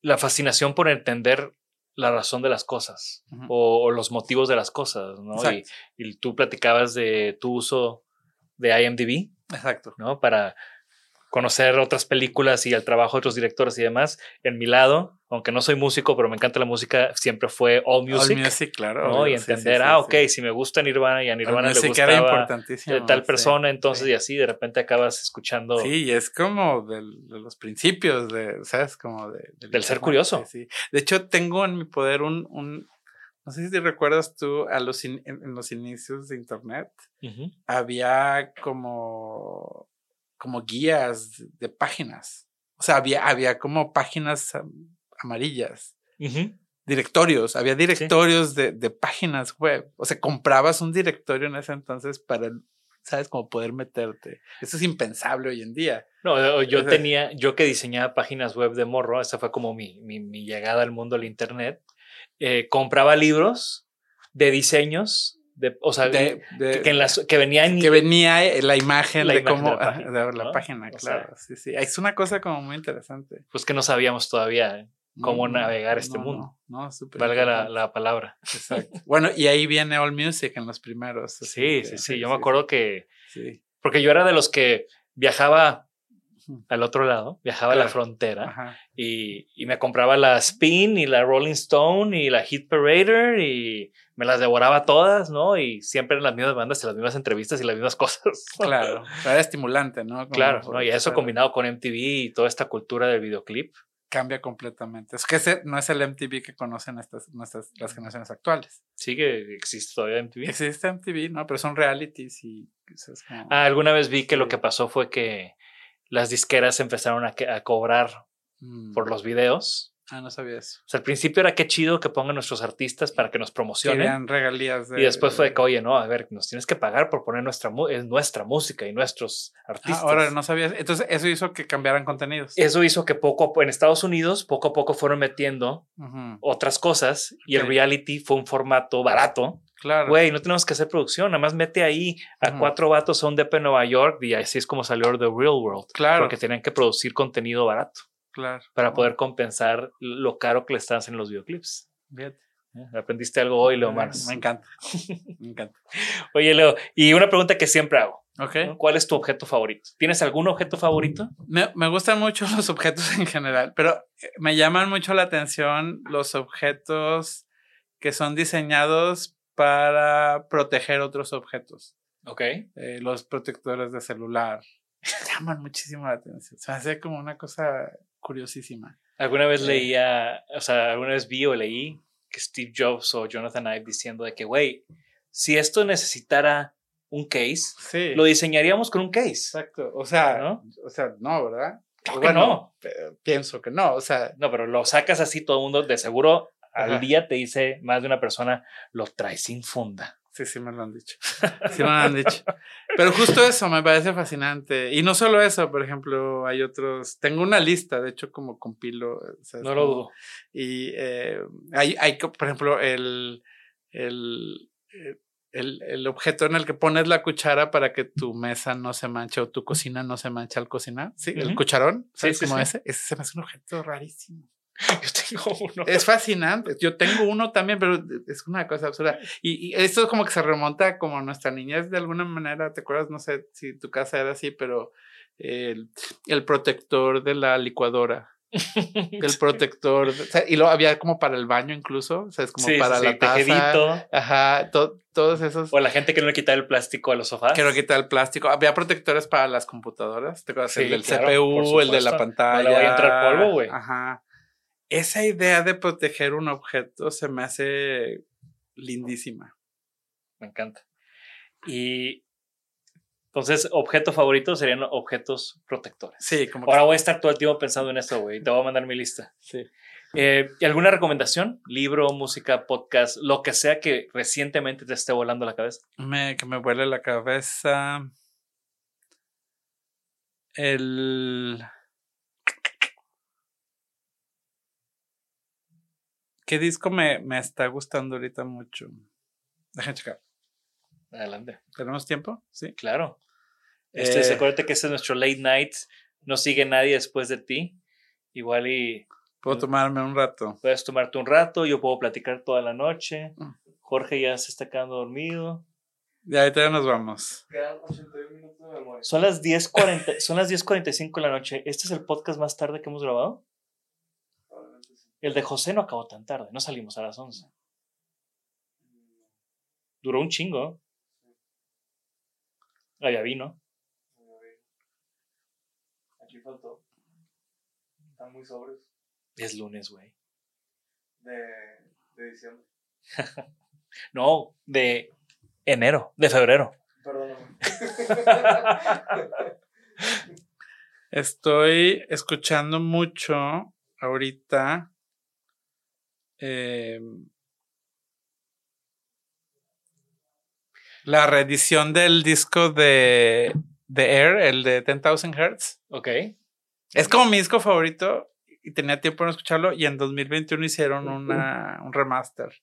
la fascinación por entender la razón de las cosas o, los motivos de las cosas, ¿no? Y, y, tú platicabas de tu uso de IMDb. Exacto. ¿No? Para conocer otras películas y el trabajo de otros directores y demás. En mi lado, aunque no soy músico, pero me encanta la música, siempre fue All Music. All Music, claro. Y entender, ah, ok, si me gusta Nirvana y a Nirvana le gustaba de tal persona, entonces y así de repente acabas escuchando. Sí, es como de, los principios, de, ¿sabes? Como de, del ser curioso. Sí, De hecho, tengo en mi poder un, un no sé si recuerdas tú a los en, los inicios de Internet, había como como guías de páginas. O sea, había, había como páginas amarillas. Directorios, había directorios de, páginas web. O sea, comprabas un directorio en ese entonces para ¿sabes? Como poder meterte. Eso es impensable hoy en día. No, yo tenía, yo que diseñaba páginas web de morro, esa fue como mi, mi, mi llegada al mundo del internet. eh, compraba libros de diseños, de, o sea, De- de- que, que en las, que venían que venía eh, la imagen La de imagen cómo de la página, claro. sí, sí. Es una cosa como muy interesante. pues que no sabíamos todavía eh, cómo No, navegar este no, mundo. No, súper Valga la, palabra. Exacto. Bueno, y ahí viene All Music en los primeros. Sí, que- sí, sí. Yo me acuerdo que, Sí. porque yo era de los que viajaba. Al otro lado, viajaba a la Claro. frontera y, y me compraba la Spin y la Rolling Stone y la Hit Parader y me las devoraba todas, ¿no? Y siempre en las mismas bandas y las mismas entrevistas y las mismas cosas. Claro. Era estimulante, ¿no? Como Claro, ¿no? Y eso claro, combinado con MTV y toda esta cultura del videoclip. Cambia completamente. Es que ese no es el MTV que conocen estas, nuestras, las generaciones actuales. Sí que existe todavía MTV. Existe MTV, ¿no? Pero son realities y. es como- Ah, alguna vez vi que lo Sí. que pasó fue que las disqueras empezaron a, cobrar Mm. por los videos. Ah, no sabía eso. O sea, al principio era que chido que pongan nuestros artistas para que nos promocionen. Regalías de. Y después fue de que, oye, no, a ver, nos tienes que pagar por poner nuestra, nuestra música y nuestros Ah, artistas. ahora no sabías. Entonces, eso hizo que cambiaran contenidos. Eso hizo que poco a po- en Estados Unidos, poco a poco fueron metiendo otras cosas y el reality fue un formato barato. Claro. Güey, no tenemos que hacer producción, nada más mete ahí a cuatro vatos a un DP en Nueva York y así es como salió The Real World. Claro. Porque tenían que producir contenido barato Claro. para poder compensar lo caro que le están haciendo los videoclips. Fíjate. ¿Eh? Aprendiste algo hoy, Leo Mars. Me encanta. Me encanta. Oye, Leo, y una pregunta que siempre hago. Ok. ¿no? ¿Cuál es tu objeto favorito? ¿Tienes algún objeto favorito? Me, me gustan mucho los objetos en general, pero eh, me llaman mucho la atención los objetos que son diseñados para proteger otros objetos. Ok. Eh, los protectores de celular. Llaman muchísimo la atención. Se hace como una cosa curiosísima. Alguna vez leía, o sea, alguna vez vi o leí que Steve Jobs o Jonathan Ive diciendo de que, güey, si esto necesitara un case, Sí. lo diseñaríamos con un case. Exacto. O sea, ¿No? o sea, no, ¿verdad? Claro que no. eh, Pienso que no. O sea, No, pero lo sacas así, todo el mundo de seguro al Ajá. día te dice más de una persona, lo trae sin funda. Sí, sí me lo han dicho. Sí me lo han dicho. Pero justo eso me parece fascinante. Y no solo eso, por ejemplo, hay otros. Tengo una lista, de hecho, como compilo. No lo dudo. Y eh, hay, hay, por ejemplo, el, el, eh, el, el objeto en el que pones la cuchara para que tu mesa no se manche o tu cocina no se manche al cocinar. Sí, el cucharón. Sí, ¿Sabes sí, cómo sí. ese? Ese se me hace un objeto rarísimo. Yo tengo uno. Es fascinante. Yo tengo uno también, pero es una cosa absurda. Y, y esto es como que se remonta como a nuestra niñez de alguna manera. ¿Te acuerdas? No sé si tu casa era así, pero el, el protector de la licuadora. El protector. o sea, y lo había como para el baño incluso. O sea, es como Sí, para sí, la taza. Ajá. to- todos esos. O la gente que no le quita el plástico a los sofás. Quiero quitar el plástico. Había protectores para las computadoras. ¿Te acuerdas? Sí, el del claro, CPU, el de la pantalla. No le vaya a entrar polvo, güey. Ajá. Esa idea de proteger un objeto se me hace lindísima. Me encanta. Y entonces, objeto favorito serían objetos protectores. Sí, como que- Ahora voy a estar todo el tiempo pensando en esto, güey. Te voy a mandar mi lista. sí. Eh, ¿y ¿Alguna recomendación? Libro, música, podcast, lo que sea que recientemente te esté volando la cabeza. Me, que me vuele la cabeza. El. ¿Qué disco me, me está gustando ahorita mucho? Déjame checar. Adelante. ¿Tenemos tiempo? Sí. Claro. Este, Eh, acuérdate que este es nuestro late night. No sigue nadie después de ti. Igual y Puedo tomarme un rato. puedes tomarte un rato. Yo puedo platicar toda la noche. Mm. Jorge ya se está quedando dormido. Ya ahorita ya nos vamos. Son las 10.40, son las 10.45 de la noche. ¿Este es el podcast más tarde que hemos grabado? El de José no acabó tan tarde, no salimos a las 11. Duró un chingo. Ah, ya vino. Aquí faltó. Están muy sobres. Es lunes, güey. De, de diciembre. No, de enero, de febrero. Perdóname. Estoy escuchando mucho ahorita. Eh, La reedición del disco de, de Air, el de 10,000 Hertz. Ok. Es como mi disco favorito y tenía tiempo de no escucharlo y en 2021 hicieron una, un remaster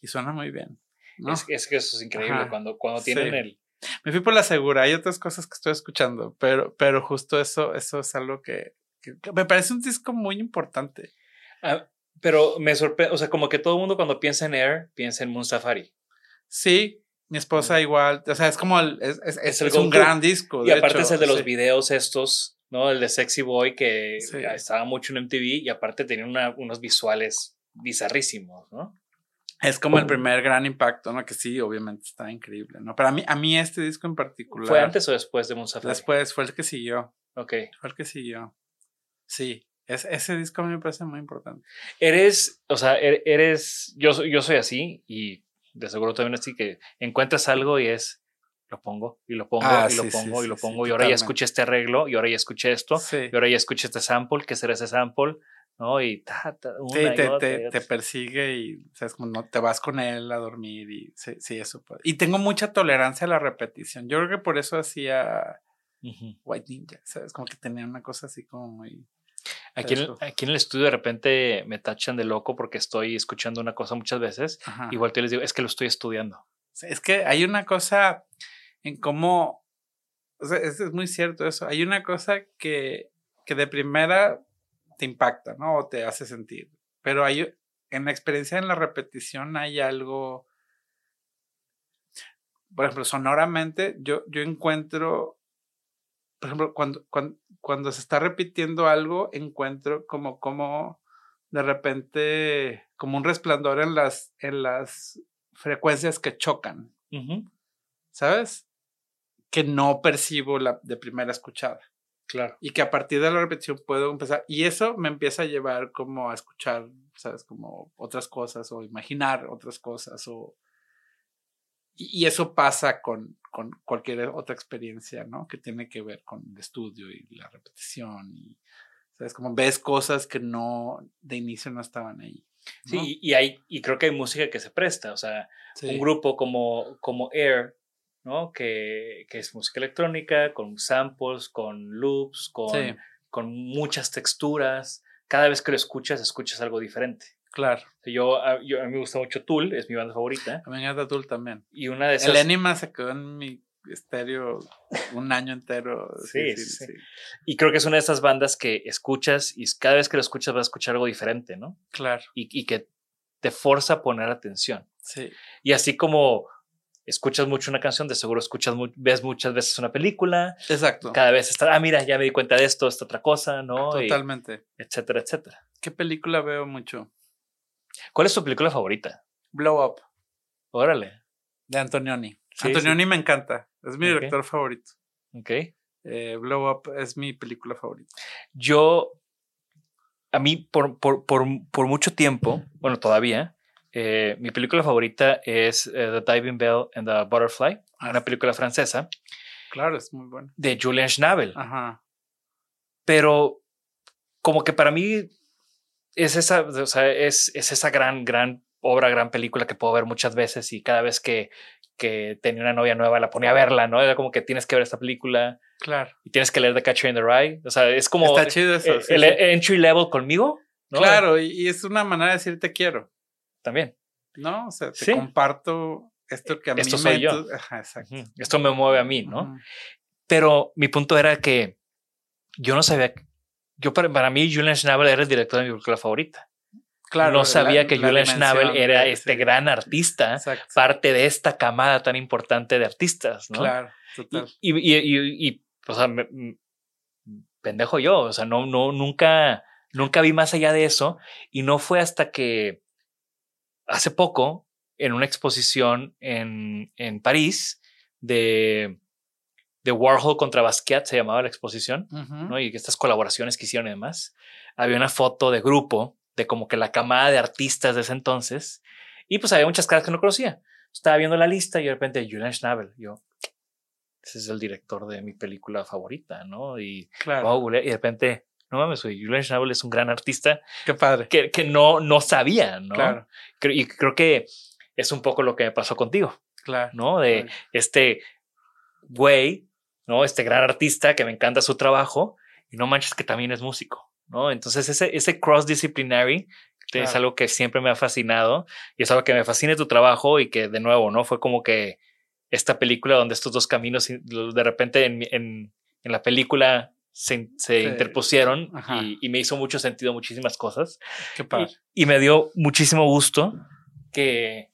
y suena muy bien. ¿no? Es, es que eso es increíble Ajá. cuando, cuando tienen Sí. el. Me fui por la segura, hay otras cosas que estoy escuchando, pero, pero justo eso, eso es algo que, que- que me parece un disco muy importante. Ah, pero me sorprende, o sea, como que todo el mundo cuando piensa en Air, piensa en Moon Safari. Sí, mi esposa igual, o sea, es como el, es, es- es- el es un gran disco. Y de aparte hecho, es el de los sí. videos estos, ¿no? El de Sexy Boy que Sí. estaba mucho en MTV y aparte tenía una- unos visuales bizarrísimos, ¿no? Es como el primer gran impacto, ¿no? Que sí, obviamente está increíble, ¿no? Pero a mí, a mí este disco en particular. ¿Fue antes o después de Moon Safari? Después fue el que siguió. Ok. Fue el que siguió. Sí, es, ese disco a mí me parece muy importante. Eres, o sea, er- eres, yo, yo soy así y de seguro también así que encuentras algo y es, lo pongo y lo pongo Ah, y lo sí, sí, pongo y lo sí, pongo y ahora ya totalmente. escuché este arreglo y ahora ya escuché esto y ahora ya escuché este sample, ¿qué será ese sample? ¿No? Y ta, ta, una Sí, y te, otra te, y te persigue y sabes como no te vas con él a dormir y sí, sí, eso. Y tengo mucha tolerancia a la repetición. Yo creo que por eso hacía Ujú. White Ninja, ¿sabes? Como que tenía una cosa así como muy... Aquí en, aquí en el estudio de repente me tachan de loco porque estoy escuchando una cosa muchas veces. Ajá. Igual te les digo, es que lo estoy estudiando. Es que hay una cosa en cómo, o sea, es, es muy cierto eso, hay una cosa que, que de primera te impacta, ¿no? O te hace sentir, pero hay, en la experiencia, en la repetición hay algo, por ejemplo, sonoramente, yo, yo encuentro, por ejemplo, cuando, cuando, cuando se está repitiendo algo, encuentro como, como de repente, como un resplandor en las, en las frecuencias que chocan. Ujú. ¿sabes? Que no percibo la de primera escuchada. Claro. Y que a partir de la repetición puedo empezar. Y eso me empieza a llevar como a escuchar, ¿sabes? Como otras cosas o imaginar otras cosas. O... Y, y eso pasa con, con cualquier otra experiencia, ¿no? Que tiene que ver con el estudio y la repetición. Y, ¿sabes? Como ves cosas que no, de inicio no estaban ahí. Sí, ¿no? y, y hay, y creo que hay música que se presta. O sea, Sí. un grupo como, como Air, ¿no? Que, que es música electrónica, con samples, con loops, con, Sí. con muchas texturas. Cada vez que lo escuchas, escuchas algo diferente. Claro. Yo, a, yo- a mí me gusta mucho Tool, es mi banda favorita. A mí me encanta Tool también. Y una de esas. El Enima se quedó en mi estéreo un año entero. Sí, sí, sí. Y creo que es una de esas bandas que escuchas y cada vez que lo escuchas vas a escuchar algo diferente, ¿no? Claro, Y, y que te forza a poner atención. sí. Y así como escuchas mucho una canción, de seguro escuchas, ves muchas veces una película, Exacto. cada vez está, ah, mira, ya me di cuenta de esto, esta otra cosa, ¿no? Y Totalmente. etcétera, etcétera. ¿Qué película veo mucho? ¿Cuál es tu película favorita? Blow Up, Órale. de Antonioni. Sí, Antonioni me encanta. Es mi director favorito. Ok. Eh, Blow Up es mi película favorita. Yo, a mí, por, por, por, por mucho tiempo, bueno, todavía, eh, mi película favorita es eh, The Diving Bell and the Butterfly, Ah, una película francesa Claro, es muy buena. de Julien Schnabel. Ajá. Pero como que para mí es esa, o sea, es, es esa gran, gran obra, gran película que puedo ver muchas veces y cada vez que, que tenía una novia nueva la ponía a verla, ¿no? Era como que tienes que ver esta película Claro. y tienes que leer The Catcher in the Rye. O sea, es como Está chido eso. sí, el sí. entry level conmigo, ¿no? Claro, y, es una manera de decir te quiero, También. ¿no? O sea, te Sí. comparto esto que a mí Esto me... soy yo. entu- Ajá, exacto. Esto me mueve a mí, ¿no? Pero mi punto era que yo no sabía, yo para, para mí Julian Schnabel era el director de mi película favorita. Claro. no sabía la- que la Julian Schnabel era este gran artista, Exacto. parte de esta camada tan importante de artistas, ¿no? Claro, total. y, y, y- y, o sea, me- pendejo yo, o sea, no, no, nunca, nunca vi más allá de eso y no fue hasta que hace poco, en una exposición en, en París de, de Warhol contra Basquiat, se llamaba la exposición, Ujú. ¿no? Y estas colaboraciones que hicieron y demás. Había una foto de grupo de como que la camada de artistas de ese entonces. Y pues había muchas caras que no conocía. Estaba viendo la lista y de repente Julian Schnabel. Yo, ese es el director de mi película favorita, ¿no? Y, Claro. wow, y de repente, no mames, Julian Schnabel es un gran artista Qué padre. que, que no, no sabía, ¿no? Claro. Creo- y creo que es un poco lo que me pasó contigo. Claro. ¿no? De claro. este güey, ¿no? Este gran artista que me encanta su trabajo y no manches que también es músico, ¿no? Entonces ese, ese cross-disciplinary es Claro. algo que siempre me ha fascinado y es algo que me fascina tu trabajo y que de nuevo, ¿no? Fue como que esta película donde estos dos caminos de repente en, en, en la película se, se Sí. interpusieron y, y me hizo mucho sentido muchísimas cosas. Qué padre. Y, y me dio muchísimo gusto que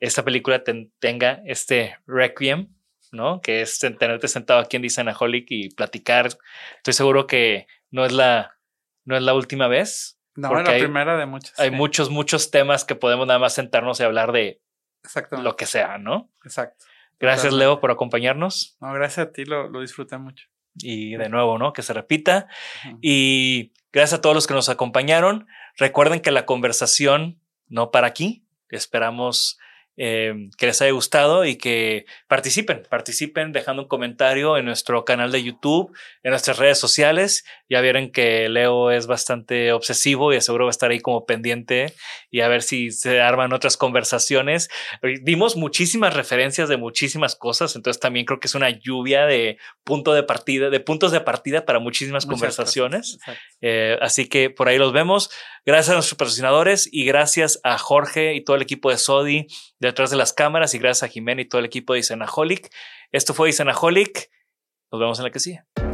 esta película ten- tenga este requiem, ¿no? Que es ten- tenerte sentado aquí en Disanaholic y platicar. Estoy seguro que no es la, no es la última vez. No, porque la hay- primera de muchas. Hay sí. muchos, muchos temas que podemos nada más sentarnos y hablar de Exactamente. lo que sea, ¿no? Exacto. Gracias. Leo, por acompañarnos. No, gracias a ti, lo, lo disfruté mucho. Y de nuevo, ¿no? Que se repita. Y gracias a todos los que nos acompañaron. Recuerden que la conversación no para aquí. Esperamos eh, que les haya gustado y que participen, participen dejando un comentario en nuestro canal de YouTube, en nuestras redes sociales. Ya vieron que Leo es bastante obsesivo y seguro va a estar ahí como pendiente y a ver si se arman otras conversaciones. Eh, Dimos muchísimas referencias de muchísimas cosas, entonces también creo que es una lluvia de punto de partida, de puntos de partida para muchísimas Muchas conversaciones. Eh, así que por ahí los vemos. Gracias a nuestros patrocinadores y gracias a Jorge y todo el equipo de Sodi detrás de las cámaras y gracias a Jimena y todo el equipo de Isanaholic. Esto fue Isanaholic. Nos vemos en la que sigue.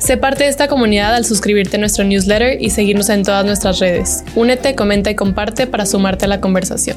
Sé parte de esta comunidad al suscribirte a nuestro newsletter y seguirnos en todas nuestras redes. Únete, comenta y comparte para sumarte a la conversación.